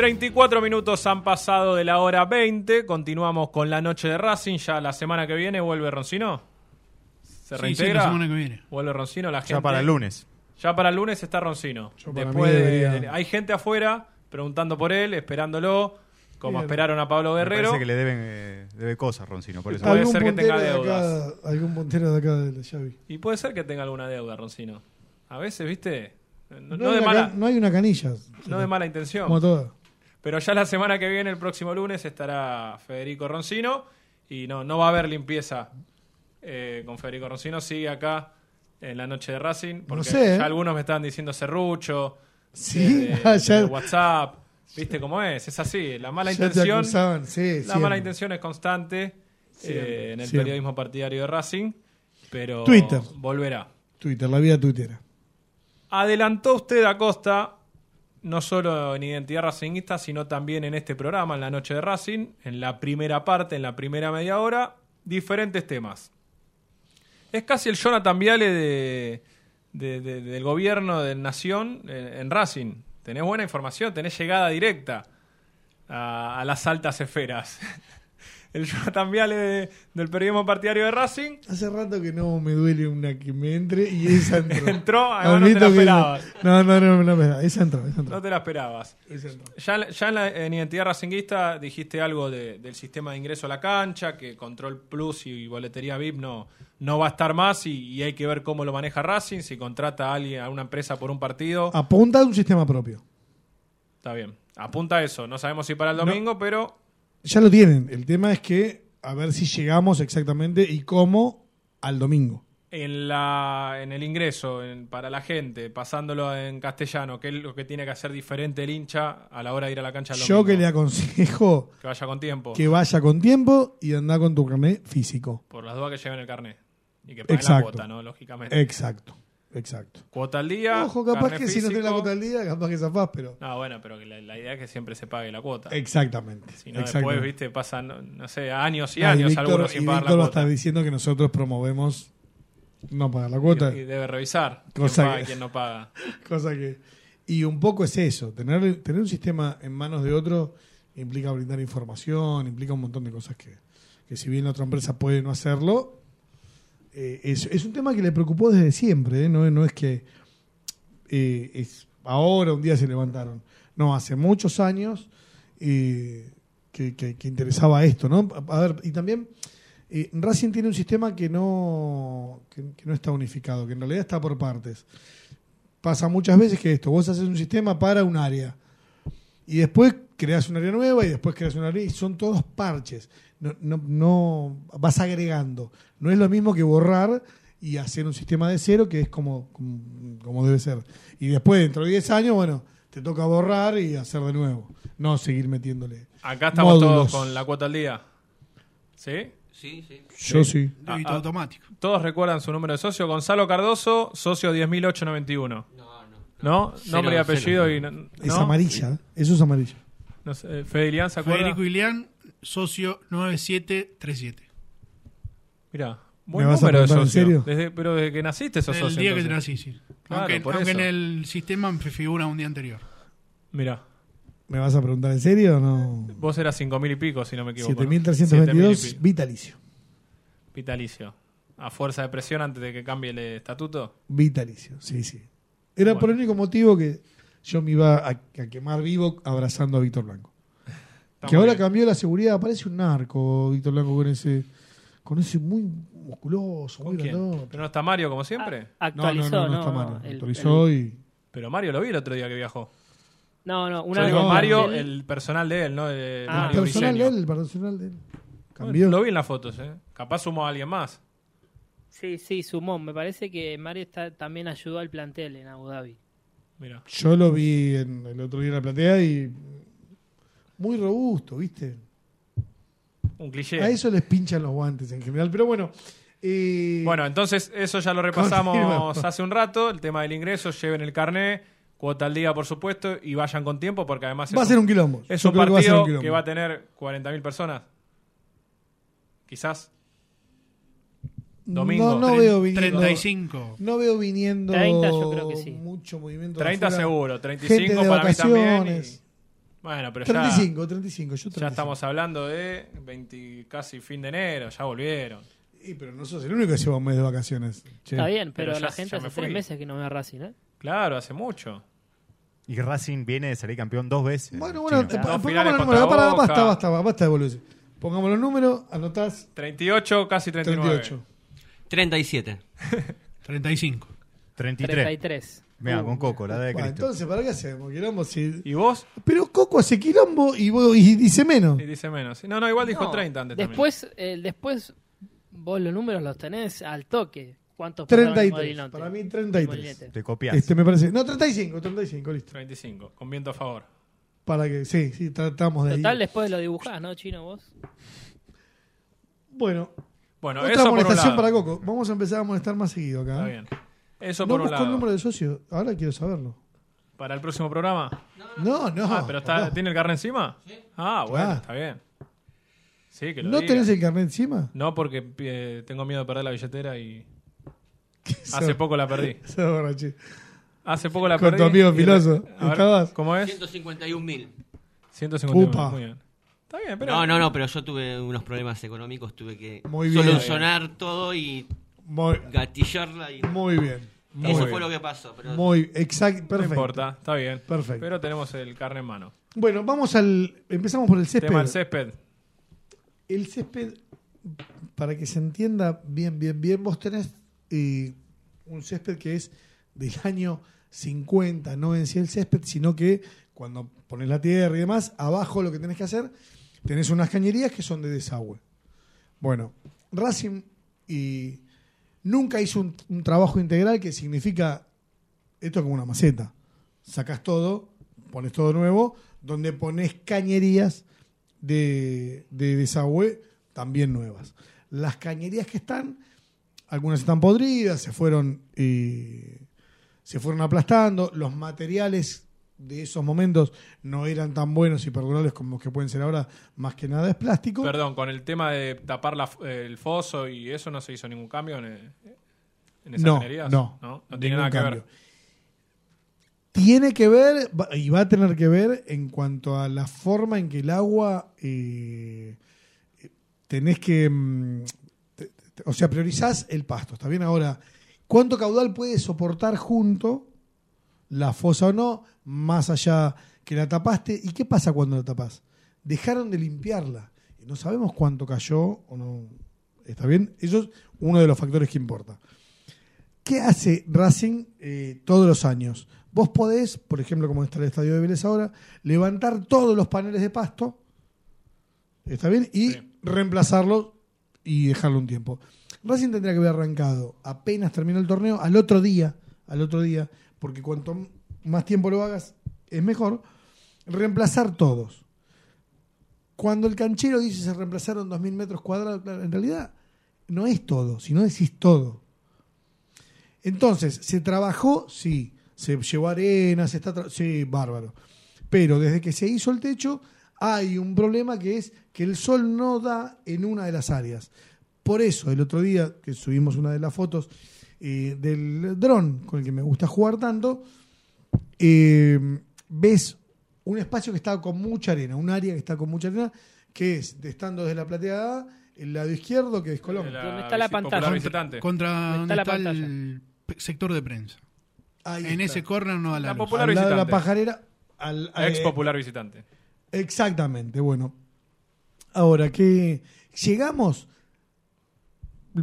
De 24 minutos han pasado de la hora 20. Continuamos con la noche de Racing. Ya la semana que viene vuelve Roncino. ¿Se Sí, reintegra? sí, la semana que viene. Vuelve Roncino. La Ya gente... para el lunes. Ya para el lunes está Roncino. Después de- Hay gente afuera preguntando por él, esperándolo, como Bien. esperaron a Pablo Me Guerrero. parece que le deben eh, debe cosas, Roncino, por eso. Puede ser que tenga de deudas. acá- algún puntero de acá de la Xavi. Y puede ser que tenga alguna deuda, Roncino. A veces, ¿viste? No, No, no hay de, una mala, no hay una canilla. no de mala intención. Como todas. Pero ya la semana que viene, el próximo lunes, estará Federico Roncino. Y no, no va a haber limpieza eh, con Federico Roncino. Sigue acá en la noche de Racing. Porque sé, ¿eh? ya algunos me estaban diciendo serrucho. Sí, de, ah, ya- de WhatsApp. ¿Viste cómo es? Es así. La mala Ya intención. sí, la siempre. mala intención es constante eh, en el siempre. periodismo partidario de Racing. Pero Twitter. volverá. Twitter, la vida tuitera. Adelantó usted, Acosta, no solo en Identidad Racingista, sino también en este programa, en la noche de Racing, en la primera parte, en la primera media hora, diferentes temas. Es casi el Jonathan Viale de, de- de- del gobierno de Nación en, en Racing. Tenés buena información, tenés llegada directa a las altas esferas. El Jonathan Viale de- del periodismo partidario de Racing Hace rato que no me duele una que me entre y esa entró. Entró, además no te la esperabas. No, no, no, no, no, esa entró, esa entró. No te la esperabas. Ya, ya en, la, en Identidad Racinguista dijiste algo de- del sistema de ingreso a la cancha, que Control Plus y boletería VIP no, no va a estar más y, y hay que ver cómo lo maneja Racing, si contrata a alguien, a una empresa por un partido. Apunta a un sistema propio. Está bien. Apunta a eso. No sabemos si para el domingo, pero Ya lo tienen. El tema es que a ver si llegamos exactamente y cómo al domingo. en, la, en el ingreso en- para la gente, pasándolo en castellano, ¿qué es lo que tiene que hacer diferente el hincha a la hora de ir a la cancha Yo domingo? que le aconsejo Que vaya con tiempo. que vaya con tiempo y anda con tu carnet físico. Por las dudas que lleven el carnet. Y que paguen la cuota, ¿no? Lógicamente. Exacto, exacto. Cuota al día. Ojo, capaz que si no tenés la físico. cuota al día, capaz que zafás, pero. No, bueno, pero la, la idea es que siempre se pague la cuota. Exactamente. Si no, exactamente. después, viste, pasan, no, no sé, años y Ah, años Víctor- algunos y sin pagar Víctor la cuota. diciendo que nosotros promovemos no pagar la cuota. Y, y debe revisar quién Cosa paga que- y quién no paga. Cosa que. Y un poco es eso, tener, tener un sistema en manos de otro implica brindar información, implica un montón de cosas que, que si bien la otra empresa puede no hacerlo, eh, es, un tema que le preocupó desde siempre, ¿eh? no, no es que eh, es ahora un día se levantaron. No, hace muchos años que, que- interesaba esto, ¿no? A, ver, y también Racing tiene un sistema que no, que, que no está unificado, que en realidad está por partes. Pasa muchas veces que esto, vos haces un sistema para un área y después creas un área nueva y después creas un área y son todos parches. No, no, no vas agregando. No es lo mismo que borrar y hacer un sistema de cero que es como, como, como debe ser. Y después, dentro de 10 años, bueno, te toca borrar y hacer de nuevo. No seguir metiéndole. Acá estamos módulos. todos con la cuota al día. ¿Sí? Sí, sí. Yo sí. Débito Ah, ah. automático. Todos recuerdan su número de socio. Gonzalo Cardoso, socio 10.891. No, no. ¿No? Cero, Nombre y cero. apellido. Y, no- Es ¿no? amarilla. ¿eh? Eso es amarillo. No sé, Fede Ilián, ¿se acuerda? Federico Ilián, socio 9737. Mira, buen ¿Me vas a número de preguntar en socio. serio? Desde- pero desde que naciste sos El socio. día que te entonces. nací, sí. Claro, aunque por aunque eso. en el sistema me figura un día anterior. Mira, ¿Me vas a preguntar en serio o no? vos eras 5.000 y pico, si no me equivoco. ¿no? 7.322 7.000 y pico. vitalicio. Vitalicio. A fuerza de presión antes de que cambie el estatuto. Vitalicio, sí, sí. Era por el único motivo que yo me iba a, a quemar vivo abrazando a Víctor Blanco. Está que ahora bien. cambió la seguridad, parece un narco Víctor Blanco con ese con ese muy musculoso, muy. ¿Pero no está Mario como siempre? Ah, Actualizó, no, no, ¿no? no está mal. El- Actualizó el- y Pero Mario lo vi el otro día que viajó. No, no, Yo una digo no, Mario, el personal de él, ¿no? De Ah, Mario el personal de él, el personal de él. Bueno, Cambió. lo vi en las fotos, ¿eh? Capaz sumó a alguien más. Sí, sí, sumó. Me parece que Mario está, también ayudó al plantel en Abu Dhabi. Mira. Yo lo vi en, el otro día en la platea y muy robusto, ¿viste? Un cliché. A eso les pinchan los guantes en general, pero bueno. eh, Bueno, entonces eso ya lo repasamos Continuemos. hace un rato. El tema del ingreso, lleven el carné, cuota al día, por supuesto, y vayan con tiempo porque además va a es ser un quilombo. es un creo que va a ser un partido que va a tener 40.000 personas. Quizás. Domingo. No, no veo viniendo. 35. No veo viniendo 30 yo creo que sí. mucho movimiento. de 30 afuera. seguro, Gente 35 de para mí también. y- vacaciones. Bueno, pero ya, 35, 35, yo 35. ya estamos hablando de 20, casi fin de enero, ya volvieron. Y, pero no sos el único que lleva un mes de vacaciones. che. Está bien, Pero pero, ya- la gente ya hace me tres meses que no ve a Racing, ¿eh? Claro, hace mucho. Y Racing viene de salir campeón dos veces. Bueno, bueno, Dos pongamos los números. Para, basta, basta, basta de. Pongamos los números, anotás 38, casi 39. 38. 37. 35. 33. 33. Mira, con Coco, la de Bueno, Cristo. entonces, ¿para qué hacemos? Quilombo, si- ¿Y vos? Pero Coco hace quilombo y, vos- y dice menos. Y dice menos. No, no, igual dijo No, 30 antes Después, eh, después vos los números los tenés al toque. ¿Cuántos pasaron en 33. Molinete? Para mí 33. Molinete. Te copias. Este me parece. No, 35, 35, listo. 35, con viento a favor. Para que, sí, sí, tratamos de Total, después lo dibujás, ¿no, Chino, vos? Bueno, Bueno, otra eso por un molestación lado. para Coco. Vamos a empezar a molestar más seguido acá. Está bien. Eso no por un busco el lado. número de socio. Ahora quiero saberlo. ¿Para el próximo programa? No, no. ah, pero está, no. ¿tiene el carnet encima? Ah, bueno, Ah. está bien. Sí, que lo ¿No diga. tenés el carnet encima? No, porque eh, tengo miedo de perder la billetera y hace poco la perdí. Hace poco la Con perdí. tu amigo Filoso, ver, ¿estabas? ¿Cómo es? 151 mil. 151. Upa. Muy bien. Está bien, pero... No, no, no, pero yo tuve unos problemas económicos, tuve que Muy bien. solucionar todo y Muy, gatillarla y muy bien. Muy eso bien. fue lo que pasó. Pero Muy, exacto, No perfecto. importa, está bien. Perfecto. Pero tenemos el carnet en mano. Bueno, vamos al. Empezamos por el césped. Tema del césped. El césped, para que se entienda bien, bien, bien, vos tenés eh, un césped que es del año 50, no en sí el césped, sino que cuando pones la tierra y demás, abajo lo que tenés que hacer, tenés unas cañerías que son de desagüe. Bueno, Racing y nunca hizo un, trabajo integral que significa esto es como una maceta. Sacás todo, pones todo nuevo, donde pones cañerías de, de desagüe también nuevas. Las cañerías que están, algunas están podridas, se fueron, eh, se fueron aplastando, los materiales de esos momentos no eran tan buenos y perdurables como que pueden ser ahora, más que nada es plástico. Perdón, con el tema de tapar la- el foso y eso no se hizo ningún cambio en, en esas No, no, no, no tiene nada que cambio. ver. Tiene que ver, y va a tener que ver en cuanto a la forma en que el agua eh, tenés que mm, te- O sea, priorizás el pasto, ¿está bien? Ahora, ¿cuánto caudal puede soportar junto la fosa o no, más allá que la tapaste? ¿Y qué pasa cuando la tapas? Dejaron de limpiarla. Y no sabemos cuánto cayó o no. ¿Está bien? Eso es uno de los factores que importa. ¿Qué hace Racing eh, todos los años? Vos podés, por ejemplo, como está el estadio de Vélez ahora, levantar todos los paneles de pasto, ¿está bien? Y reemplazarlos y dejarlo un tiempo. Racing tendría que haber arrancado apenas terminó el torneo, al otro día, al otro día, porque cuanto más tiempo lo hagas, es mejor, reemplazar todos. Cuando el canchero dice se reemplazaron 2.000 metros cuadrados, en realidad no es todo, sino decís todo. Entonces, ¿se trabajó? Sí. ¿Se llevó arena? ¿Se está sí, bárbaro. Pero desde que se hizo el techo, hay un problema que es que el sol no da en una de las áreas. Por eso, el otro día que subimos una de las fotos eh, del dron con el que me gusta jugar tanto, eh, ves un espacio que está con mucha arena, un área que está con mucha arena, que es, de estando desde la plateada, el lado izquierdo, que es Colón. La ¿Dónde está la pantalla? visitante. Contra ¿Dónde donde está está, la el sector de prensa. Ahí en está. ese corner no da la, La luz. popular al lado de la visitante. pajarera. Al, Ex eh, popular visitante. Exactamente, bueno. Ahora que llegamos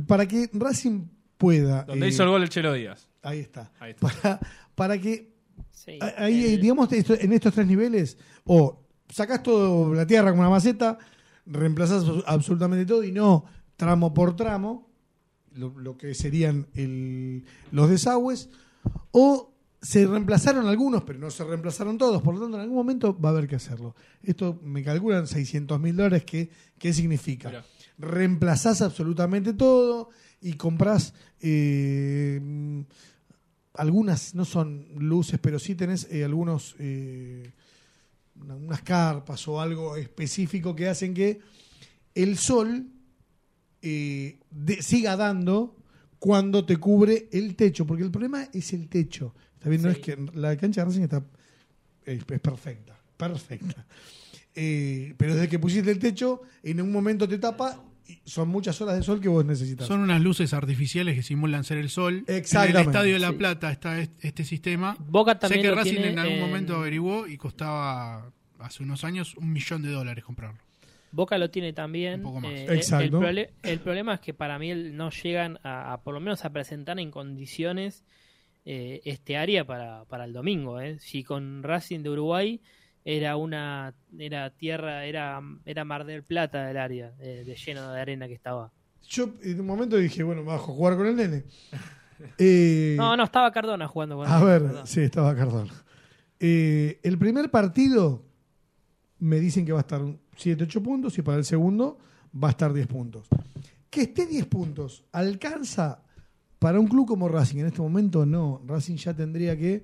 para que Racing pueda. Donde eh, hizo el gol el Chelo Díaz. Ahí está. Ahí está. Para, para que Sí. a- ahí, El- digamos, en estos tres niveles, o sacás todo la tierra con una maceta, reemplazás abs- absolutamente todo y no tramo por tramo, lo, lo que serían el- los desagües, o se reemplazaron algunos, pero no se reemplazaron todos, por lo tanto en algún momento va a haber que hacerlo. Esto me calculan 600 mil dólares, ¿qué, ¿qué significa? Mirá. Reemplazás absolutamente todo y comprás... eh, algunas no son luces, pero sí tenés eh, algunos eh, unas carpas o algo específico que hacen que el sol eh, de- siga dando cuando te cubre el techo, porque el problema es el techo. Está bien, no Sí. es que la cancha de Racing está es, es perfecta, perfecta. Eh, pero desde que pusiste el techo, en un momento te tapa son muchas horas de sol que vos necesitas. Son unas luces artificiales que simulan ser el sol. En el Exactamente. Estadio de La Sí. Plata está est- este sistema. Boca Sé también que lo Racing tiene en algún en- momento averiguó y costaba hace unos años un millón de dólares comprarlo. Boca lo tiene también. Un poco más. eh, el- Exacto. El, el problema es que para mí no llegan a, a por lo menos a presentar en condiciones eh, este área para, para el domingo. eh. Si con Racing de Uruguay era una era tierra, era, era Mar del Plata el área, de lleno de arena que estaba. Yo en un momento dije, bueno, bajo a jugar con el nene. Eh, No, no, estaba Cardona jugando con A ver, sí, estaba Cardona. Eh, el primer partido me dicen que va a estar 7, 8 puntos y para el segundo va a estar 10 puntos. Que esté 10 puntos, ¿alcanza para un club como Racing? En este momento no. Racing ya tendría que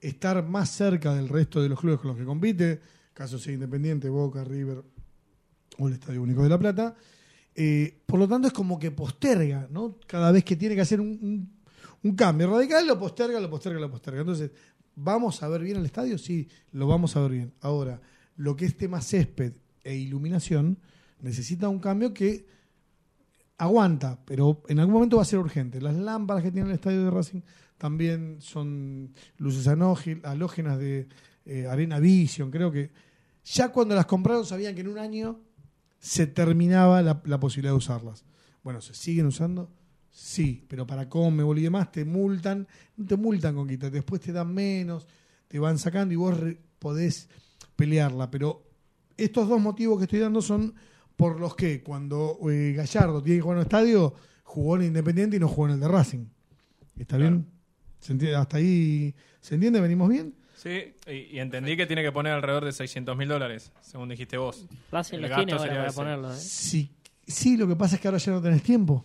estar más cerca del resto de los clubes con los que compite, caso sea Independiente, Boca, River o el Estadio Único de La Plata. Eh, por lo tanto, es como que posterga, ¿no? Cada vez que tiene que hacer un, un- un cambio radical, lo posterga, lo posterga, lo posterga. Entonces, ¿vamos a ver bien el estadio? Sí, lo vamos a ver bien. Ahora, lo que es tema césped e iluminación necesita un cambio que aguanta, pero en algún momento va a ser urgente. Las lámparas que tiene el estadio de Racing también son luces halógenas de eh, Arena Vision. Creo que ya cuando las compraron sabían que en un año se terminaba la, posibilidad de usarlas. Bueno, ¿se siguen usando? Sí, pero para Conmebol y demás te multan, no te multan con quita, después te dan menos, te van sacando y vos podés pelearla. Pero estos dos motivos que estoy dando son por los que cuando eh, Gallardo tiene que jugar en un estadio, jugó en Independiente y no jugó en el de Racing. ¿Está Claro. bien? ¿Se entiende? ¿Hasta ahí se entiende? ¿Venimos bien? Sí, y, y entendí que tiene que poner alrededor de 600 mil dólares, según dijiste vos. Racing El los tiene ahora para ponerlo. ¿eh? Sí, sí, lo que pasa es que ahora ya no tenés tiempo.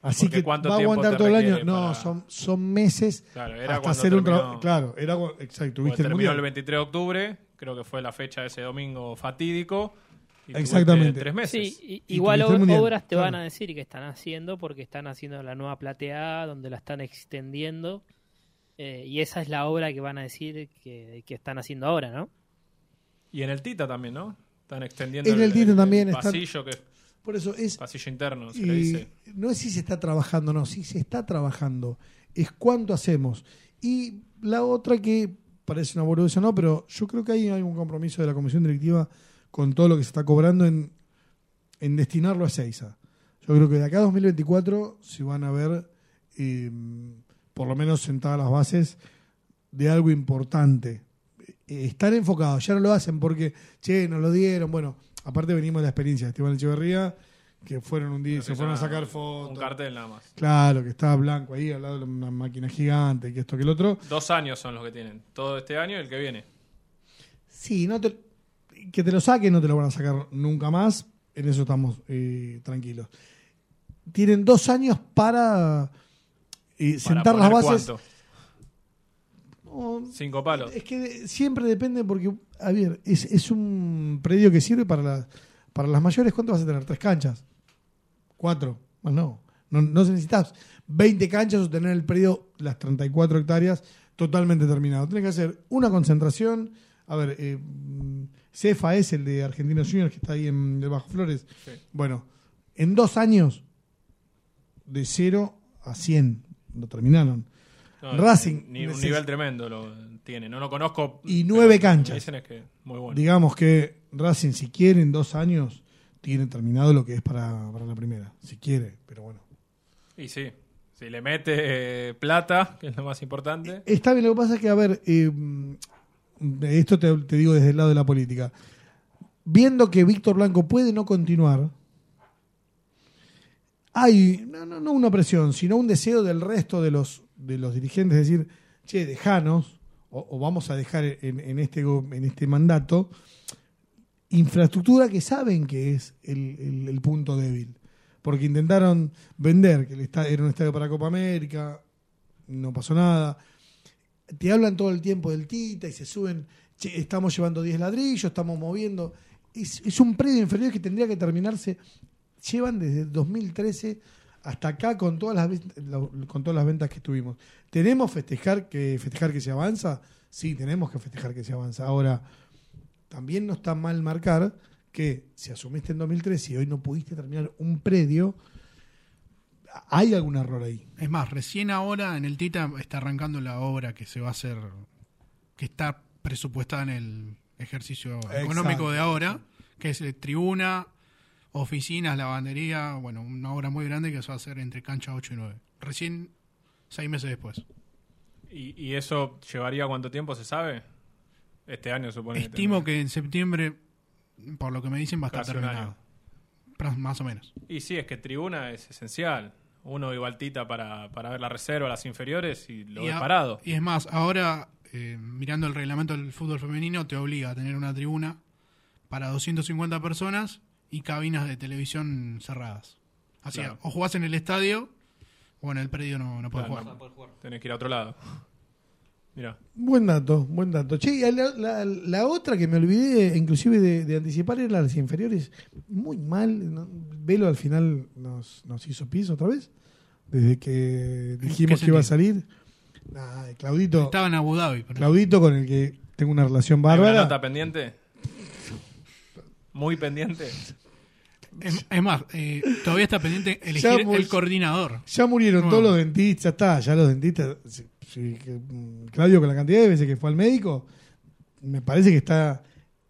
Así Porque que ¿cuánto va a aguantar todo el año. No, para- son, son meses Claro, era hasta hacer un trabajo. Claro, era exacto. El terminó mundial. el 23 de octubre, creo que fue la fecha de ese domingo fatídico. Y Exactamente. Tres meses. Sí, Y igual tuviste el ob- mundial, obras te claro. van a decir que están haciendo porque están haciendo la nueva plateada donde la están extendiendo eh, y esa es la obra que van a decir que, que están haciendo ahora, ¿no? Y en el Tita también, ¿no? Están extendiendo En el Tita también están- pasillo que Por eso es. Pasillo interno, se y le dice. No es si se está trabajando, no, si se está trabajando. Es cuánto hacemos. Y la otra que parece una boludez no, pero yo creo que ahí hay un compromiso de la comisión directiva con todo lo que se está cobrando en, en destinarlo a Seiza. Yo creo que de acá a 2024 se van a ver, eh, por lo menos sentadas las bases de algo importante. Eh, están enfocados, ya no lo hacen porque, che, nos lo dieron. Bueno, aparte venimos de la experiencia de Esteban Echeverría, que fueron un día se fueron a sacar fotos. Un cartel nada más. Claro, que estaba blanco ahí al lado de una máquina gigante, que esto, que el otro. Dos años son los que tienen. Todo este año y el que viene. Sí, no te, que te lo saquen, no te lo van a sacar nunca más. En eso estamos eh, tranquilos. Tienen dos años para eh, Para sentar las bases. ¿cuánto? Cinco palos. es que siempre depende porque, a ver, es, es un predio que sirve para, la- para las mayores. ¿Cuánto vas a tener? ¿Tres canchas? ¿Cuatro? Más no. No, no necesitas 20 canchas o tener el predio, las 34 hectáreas, totalmente terminado. Tienes que hacer una concentración. A ver, eh, Cefa es el de Argentinos Juniors que está ahí en de Bajo Flores. Sí. Bueno, en dos años, de 0 a 100, lo terminaron. No, Racing. Ni un nivel tremendo lo tiene. No lo conozco. Y nueve canchas. dicen es que muy bueno. Digamos que Racing, si quiere, en dos años, tiene terminado lo que es para, para la primera. Si quiere, pero bueno. Y sí. Si le mete eh, plata, que es lo más importante. Está bien, lo que pasa es que, a ver, eh, esto te, digo desde el lado de la política. Viendo que Víctor Blanco puede no continuar, hay no, no, no una presión, sino un deseo del resto de los, de los dirigentes, decir, che, dejanos, o, vamos a dejar en, en este, en este mandato, infraestructura que saben que es el, el- punto débil. Porque intentaron vender que el era un estadio para Copa América, no pasó nada. Te hablan todo el tiempo del Tita y se suben, "Che, estamos llevando 10 ladrillos, estamos moviendo. Es, es un predio inferior que tendría que terminarse. Llevan desde 2013 hasta acá con todas las con todas las ventas que tuvimos. ¿Tenemos festejar que festejar que se avanza? Sí, tenemos que festejar que se avanza. Ahora, también no está mal marcar que si asumiste en 2013 y hoy no pudiste terminar un predio, hay algún error ahí. Es más, recién ahora en el Tita está arrancando la obra que se va a hacer, que está presupuestada en el ejercicio económico Exacto. de ahora, que es eh, tribuna, oficinas, lavandería, bueno, una obra muy grande que se va a hacer entre cancha 8 y 9. Recién seis meses después. ¿Y, y eso llevaría cuánto tiempo, se sabe? Este año supone que Estimo que en septiembre, por lo que me dicen, va a estar terminado. Más o menos. Y sí, es que tribuna es esencial. Uno igual tita para, para ver la reserva, las inferiores y lo y, ve a- parado. y es más, ahora eh, mirando el reglamento del fútbol femenino te obliga a tener una tribuna para 250 personas y cabinas de televisión cerradas. Así, Claro. o jugás en el estadio o en el predio no, no podés Claro, jugar. Tenés que ir a otro lado. Mira. Buen dato, buen dato. Che, y la, la- la otra que me olvidé inclusive de, de anticipar era las inferiores. Muy mal. ¿no? Velo al final nos, nos hizo piso otra vez. Desde que dijimos que iba a salir. Nah, Claudito, Estaba en Abu Dhabi. pero- Claudito con el que tengo una relación ¿Hay una bárbara. nota pendiente? Muy pendiente. Es, es más, eh, todavía está pendiente elegir el coordinador. Ya murieron No. todos los dentistas, ya está, ya los dentistas. Sí, sí, que, mm, Claudio, con la cantidad de veces que fue al médico, me parece que está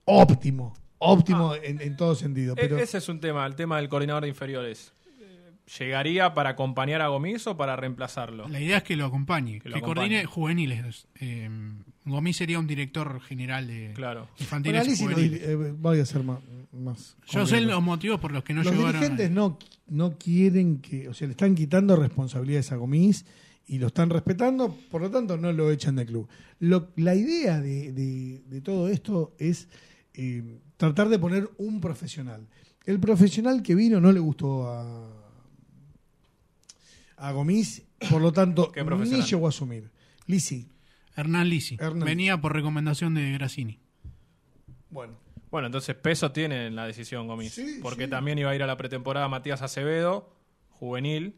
óptimo, óptimo en, en todo sentido. Pero E- Ese es un tema, el tema del coordinador de inferiores. ¿Llegaría para acompañar a Gomis o para reemplazarlo? La idea es que lo acompañe, que, lo coordine acompañe. juveniles. Eh, Gomis sería un director general de Claro. bueno, infantiles lo juveniles. eh, voy a ser más. más Yo sé los motivos por los que no los llegaron. dirigentes no, no quieren que, o sea, le están quitando responsabilidades a Gomis y lo están respetando, por lo tanto no lo echan del club. Lo- la idea de, de- de todo esto es eh, tratar de poner un profesional. El profesional que vino no le gustó a, a Gomis, por lo tanto ¿Qué ni llegó a asumir. Lisi, Hernán Lisi. Hernán Venía por recomendación de Grassini. bueno, Bueno, entonces peso tiene en la decisión Gomis. Sí, porque sí. también iba a ir a la pretemporada Matías Acevedo, juvenil.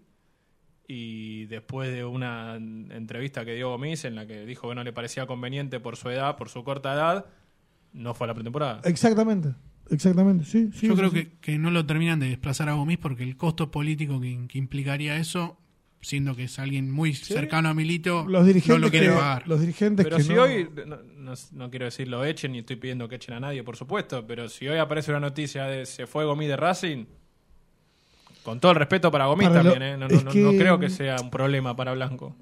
Y después de una entrevista que dio Gomis en la que dijo que no le parecía conveniente por su edad, por su corta edad, no fue a la pretemporada. exactamente. Exactamente, sí. sí, Yo creo sí. que, que no lo terminan de desplazar a Gomis porque el costo político que, que implicaría eso, siendo que es alguien muy cercano a Milito, Los dirigentes, no lo quiere que, pagar. los dirigentes Pero que si no- hoy, no, no- no quiero decir lo echen ni estoy pidiendo que echen a nadie, por supuesto, pero si hoy aparece una noticia de se fue Gomis de Racing, con todo el respeto para Gomis Para también, ¿eh? no, no- no- que- no creo que sea un problema para Blanco.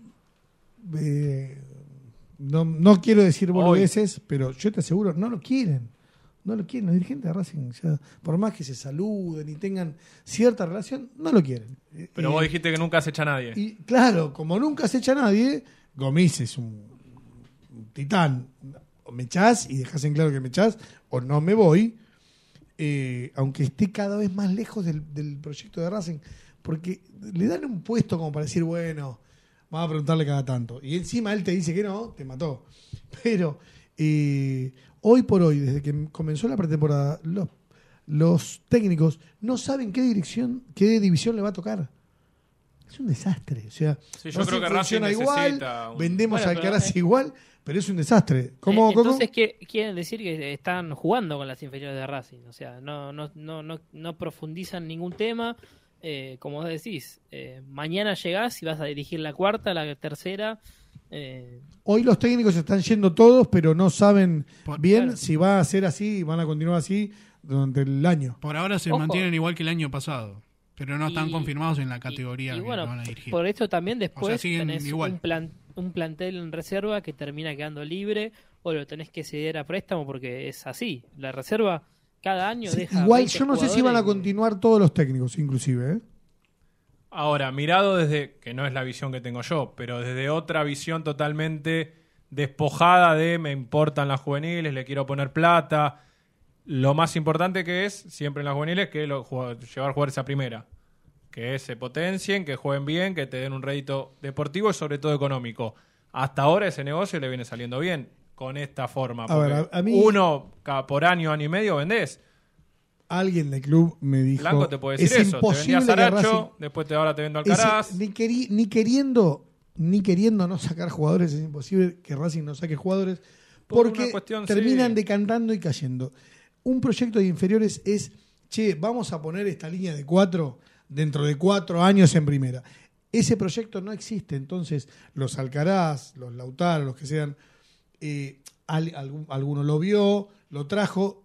eh, no, no quiero decir boludeces, pero yo te aseguro, no lo quieren. No lo quieren. Los dirigentes de Racing, ya, por más que se saluden y tengan cierta relación, no lo quieren. Eh, Pero eh, vos dijiste que nunca se echa a nadie. Y claro, como nunca se echa a nadie, Gomis es un, un titán. O me echás y dejás en claro que me echás, o no me voy, eh, aunque esté cada vez más lejos del, proyecto de Racing, porque le dan un puesto como para decir, bueno, vamos a preguntarle cada tanto. Y encima él te dice que no, te mató. Pero eh, hoy por hoy, desde que comenzó la pretemporada, los técnicos no saben qué dirección, qué división le va a tocar. Es un desastre. O sea, Sí, yo creo que funciona Racing igual, un- vendemos Bueno, al pero, Caraz eh, igual, pero es un desastre. ¿Cómo, Eh? Entonces, ¿qué, quieren decir que están jugando con las inferiores de Racing. O sea, no, no, no, no, no profundizan ningún tema. Eh, como vos decís, eh, mañana llegás y vas a dirigir la cuarta, la tercera. eh, Hoy los técnicos están yendo todos, pero no saben bien claro. si va a ser así y van a continuar así durante el año. Por ahora se Ojo. mantienen igual que el año pasado, pero no están Y- confirmados en la categoría y que bueno, van a dirigir. por esto también después siguen tenés igual. un, plan, un plantel en reserva que termina quedando libre o lo tenés que ceder a préstamo porque es así. La reserva cada año Sí, deja. igual 20 yo no sé si van a continuar todos los técnicos, inclusive. ¿eh? Ahora, mirado desde, que no es la visión que tengo yo, pero desde otra visión totalmente despojada de me importan las juveniles, le quiero poner plata. Lo más importante que es, siempre en las juveniles, que lo, llevar jugadores a primera. Que se potencien, que jueguen bien, que te den un rédito deportivo y sobre todo económico. Hasta ahora ese negocio le viene saliendo bien con esta forma. A ver, a- mí- uno por año, año y medio vendés. Alguien del club me dijo. Blanco te puede decir es eso. Te imposible que Saracho, Racing- después te, ahora te vendo Alcaraz. ni, queri- ni queriendo ni queriendo no sacar jugadores, es imposible que Racing no saque jugadores Por porque cuestión, terminan sí. decantando y cayendo. Un proyecto de inferiores es, che, vamos a poner esta línea de cuatro dentro de cuatro años en primera. Ese proyecto no existe, entonces los Alcaraz, los Lautaro, los que sean, eh, al- alguno lo vio, lo trajo.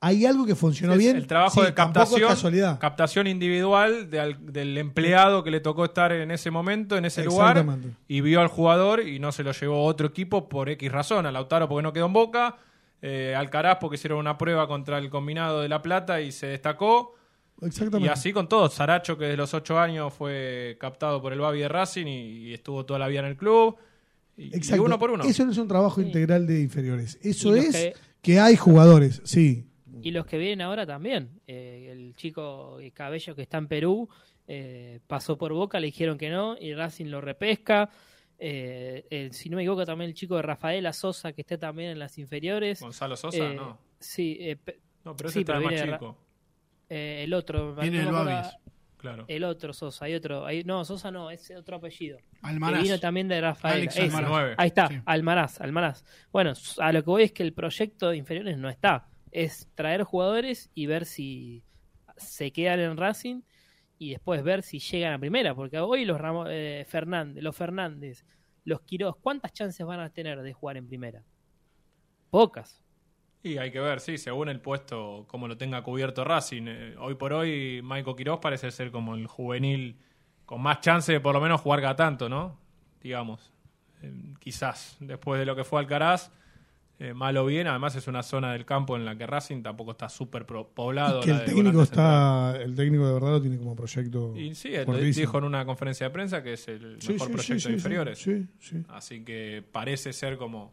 Hay algo que funcionó Es bien. El trabajo Sí, de captación, casualidad. captación individual de al- del empleado que le tocó estar en ese momento, en ese lugar, y vio al jugador y no se lo llevó otro equipo por X razón. A Lautaro porque no quedó en Boca, eh, Alcaraz porque hicieron una prueba contra el combinado de La Plata y se destacó. Exactamente. Y así con todos. Saracho, que de los ocho años fue captado por el Babi de Racing y, y estuvo toda la vida en el club. Y, uno por uno. Eso no es un trabajo integral de inferiores. Eso es que- que... hay jugadores, sí. Y los que vienen ahora también. Eh, el chico Cabello que está en Perú eh, pasó por Boca, le dijeron que no y Racing lo repesca. Eh, si no me equivoco, también el chico de Rafaela Sosa que está también en las inferiores. Gonzalo Sosa, Eh, no. Sí, eh, No, pero ese sí, está más de Ra- chico. Eh, el otro. Viene Babis. Claro. El otro Sosa, hay otro. hay- no, Sosa no, es otro apellido. Almaraz. Que vino también de Rafael. Almaraz. Ahí está, Sí. Almaraz, Almaraz. Bueno, a lo que voy es que el proyecto de inferiores no está. Es traer jugadores y ver si se quedan en Racing y después ver si llegan a primera. Porque hoy los Ramo- eh, Fernández, los Fernández, los Quiroz, ¿cuántas chances van a tener de jugar en primera? Pocas. Y hay que ver, sí, según el puesto, como lo tenga cubierto Racing. Eh, hoy por hoy, Michael Quiroz parece ser como el juvenil con más chance de por lo menos jugar cada tanto, ¿no? Digamos. Eh, quizás, después de lo que fue Alcaraz, eh, mal o bien, además es una zona del campo en la que Racing tampoco está súper poblado. que el técnico está, el técnico de verdad lo tiene como proyecto. Y sí, dijo en una conferencia de prensa que es el Sí, mejor sí, proyecto sí, de inferiores. sí, sí. Así que parece ser como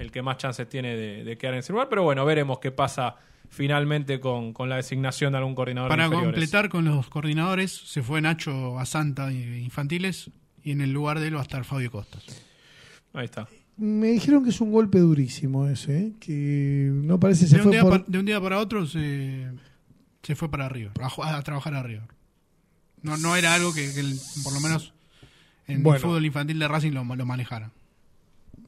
el que más chances tiene de, de quedar en ese lugar. Pero bueno, veremos qué pasa finalmente con, con la designación de algún coordinador Para de completar con los coordinadores, se fue Nacho a Santa Infantiles y en el lugar de él va a estar Fabio Costas. Ahí está. Me dijeron que es un golpe durísimo ese, ¿eh? que no parece se De un, día por... pa- de un día para otro se, se fue para River, a, trabajar a River. No, no era algo que, que el- por lo menos en Bueno. el fútbol infantil de Racing lo, lo manejara.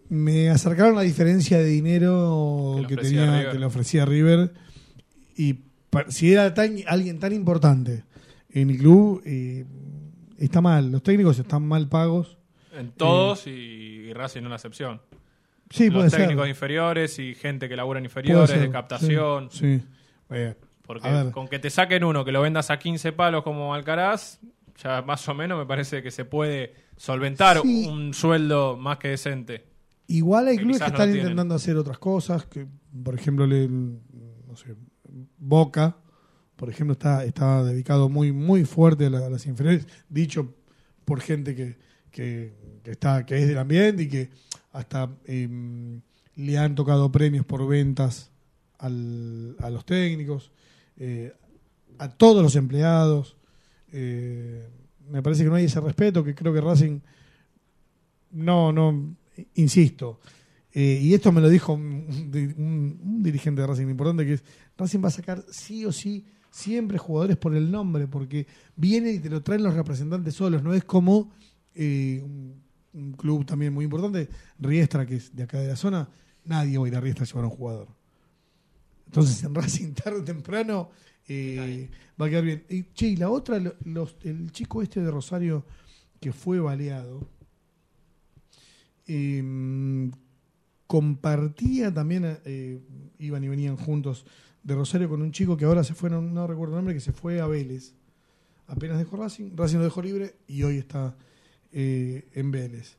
Me acercaron la diferencia de dinero Que le que, ofrecía tenía, River. que le ofrecía River Y si era tan- alguien tan importante en el club, eh, está mal. Los técnicos están mal pagos. En todos y, y Racing no una excepción. Sí, Los puede ser. técnicos inferiores y gente que labura en inferiores, ser, de captación. Sí. sí. Eh, Porque con que te saquen uno, que lo vendas a 15 palos como Alcaraz, ya más o menos me parece que se puede solventar Sí. un sueldo más que decente. Igual hay Que clubes que no están tienen. intentando hacer otras cosas, que por ejemplo, le- no sé, Boca, por ejemplo, está, está dedicado muy, muy fuerte a, la- a las inferiores, dicho por gente que, que, que está, que es del ambiente y que hasta em, le han tocado premios por ventas al- a los técnicos, eh, a todos los empleados. Eh, me parece que no hay ese respeto, que creo que Racing no, no, insisto. eh, y esto me lo dijo un, dirigente de Racing importante, que es, Racing va a sacar sí o sí siempre jugadores por el nombre, porque vienen y te lo traen los representantes solos, no es como eh, un, club también muy importante, Riestra, que es de acá de la zona, nadie va a ir a Riestra a llevar a un jugador. Entonces en Racing tarde o temprano eh, va a quedar bien. Y, che, y la otra, lo- los- el chico este de Rosario que fue baleado, eh, compartía también, eh, iban y venían juntos de Rosario con un chico que ahora se fue, no, recuerdo el nombre, que se fue a Vélez. Apenas dejó Racing, Racing lo dejó libre y hoy está eh, en Vélez.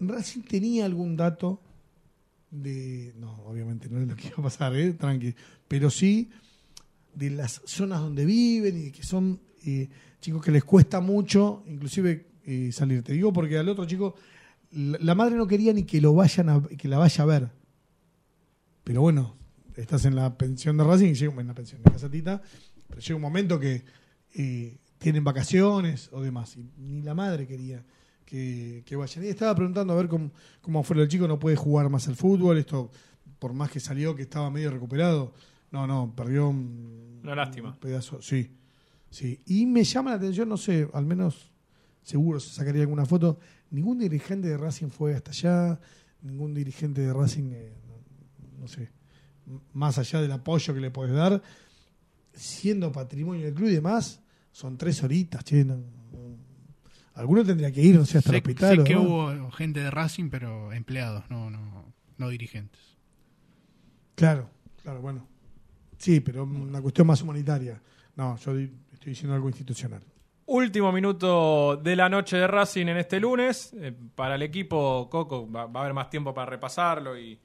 Racing tenía algún dato de. No, obviamente no es lo que iba a pasar, ¿eh? tranqui. Pero sí de las zonas donde viven y que son eh, chicos que les cuesta mucho, inclusive eh, salir. Te digo porque al otro chico, la, madre no quería ni que lo vayan a, que la vaya a ver. Pero bueno, estás en la pensión de Racing, y llega, en la pensión de Casatita, pero llega un momento que eh, tienen vacaciones o demás, y ni la madre quería que, que vayan. Y estaba preguntando a ver cómo, cómo fue el chico, no puede jugar más al fútbol, esto por más que salió que estaba medio recuperado, no, no, perdió un, Una lástima. un pedazo, sí, sí. Y me llama la atención, no sé, al menos seguro se sacaría alguna foto, ningún dirigente de Racing fue hasta allá, ningún dirigente de Racing, eh, no, no sé, más allá del apoyo que le puedes dar, siendo patrimonio del club y demás, son tres horitas, che, no- no- alguno tendría que ir, no sé, hasta el hospital. sé que hubo gente de Racing, pero empleados, no, no, no dirigentes. Claro, claro, bueno. Sí, pero una cuestión más humanitaria. No, yo estoy diciendo algo institucional. Último minuto de la noche de Racing en este lunes. Eh, para el equipo, Coco, va, a haber más tiempo para repasarlo y,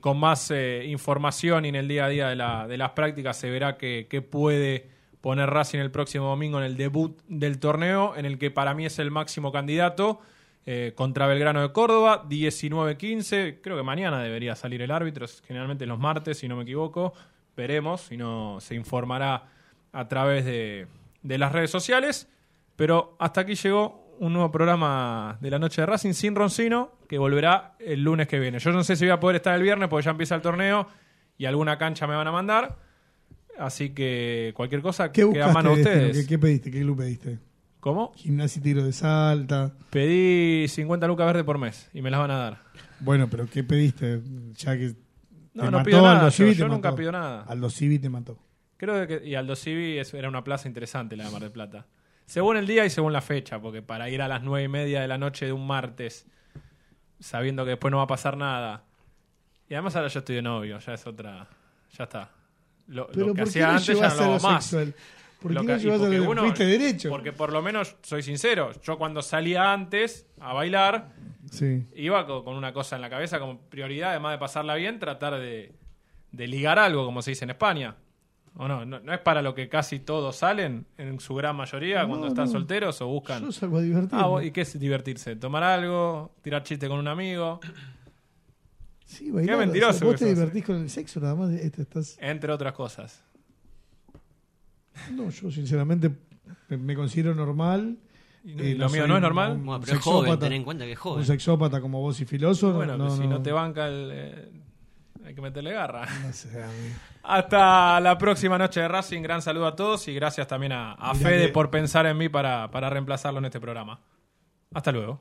con más eh, información y en el día a día de, la- de las prácticas se verá que puede poner Racing el próximo domingo en el debut del torneo, en el que para mí es el máximo candidato. eh, contra Belgrano de Córdoba, 19-15. Creo que mañana debería salir el árbitro, generalmente los martes, si no me equivoco. Veremos, si no se informará a través de, de las redes sociales. Pero hasta aquí llegó un nuevo programa de la noche de Racing sin Roncino, que volverá el lunes que viene. Yo no sé si voy a poder estar el viernes porque ya empieza el torneo y alguna cancha me van a mandar. Así que cualquier cosa ¿Qué queda a mano de ustedes. ¿Qué, qué pediste? ¿Qué club pediste? ¿Cómo? Gimnasia y tiro de salta. Pedí 50 lucas verdes por mes y me las van a dar. Bueno, pero ¿qué pediste? Ya que No, te no mató pido nada, yo- nunca mató. pido nada. Aldo Civi te mató. Creo que y Aldo Civi es- era una plaza interesante la de Mar del Plata. Según el día y según la fecha, porque para ir a las nueve y media de la noche de un martes, sabiendo que después no va a pasar nada. Y además ahora yo estoy de novio, ya es otra. Ya está. Lo, Pero lo que ¿por qué hacía antes ya no lo hago más. porque uno- fuiste derecho? Porque por lo menos soy sincero, yo cuando salía antes a bailar, Sí. iba co- con una cosa en la cabeza como prioridad, además de pasarla bien, tratar de, de ligar algo, como se dice en España. ¿O no? no? no es para lo que casi todos salen, en su gran mayoría, cuando No, están no. solteros o buscan... Yo salgo a divertirme. Ah, ¿y qué es divertirse? ¿Tomar algo? ¿Tirar chiste con un amigo? Sí, bailar, Qué mentiroso o sea, vos te sos. divertís con el sexo, nada más. Este, estás... Entre otras cosas. No, yo sinceramente me, considero normal. ¿Y no- Eh, lo mío soy no es un- normal? un Bueno, pero es joven, ten en cuenta que es joven. Un sexópata como vos y filoso. Bueno, no, si no no te banca el... hay que meterle garra. No sé, amigo. Hasta la próxima noche de Racing. Gran saludo a todos y gracias también a, Fede que- por pensar en mí para, para reemplazarlo en este programa. Hasta luego.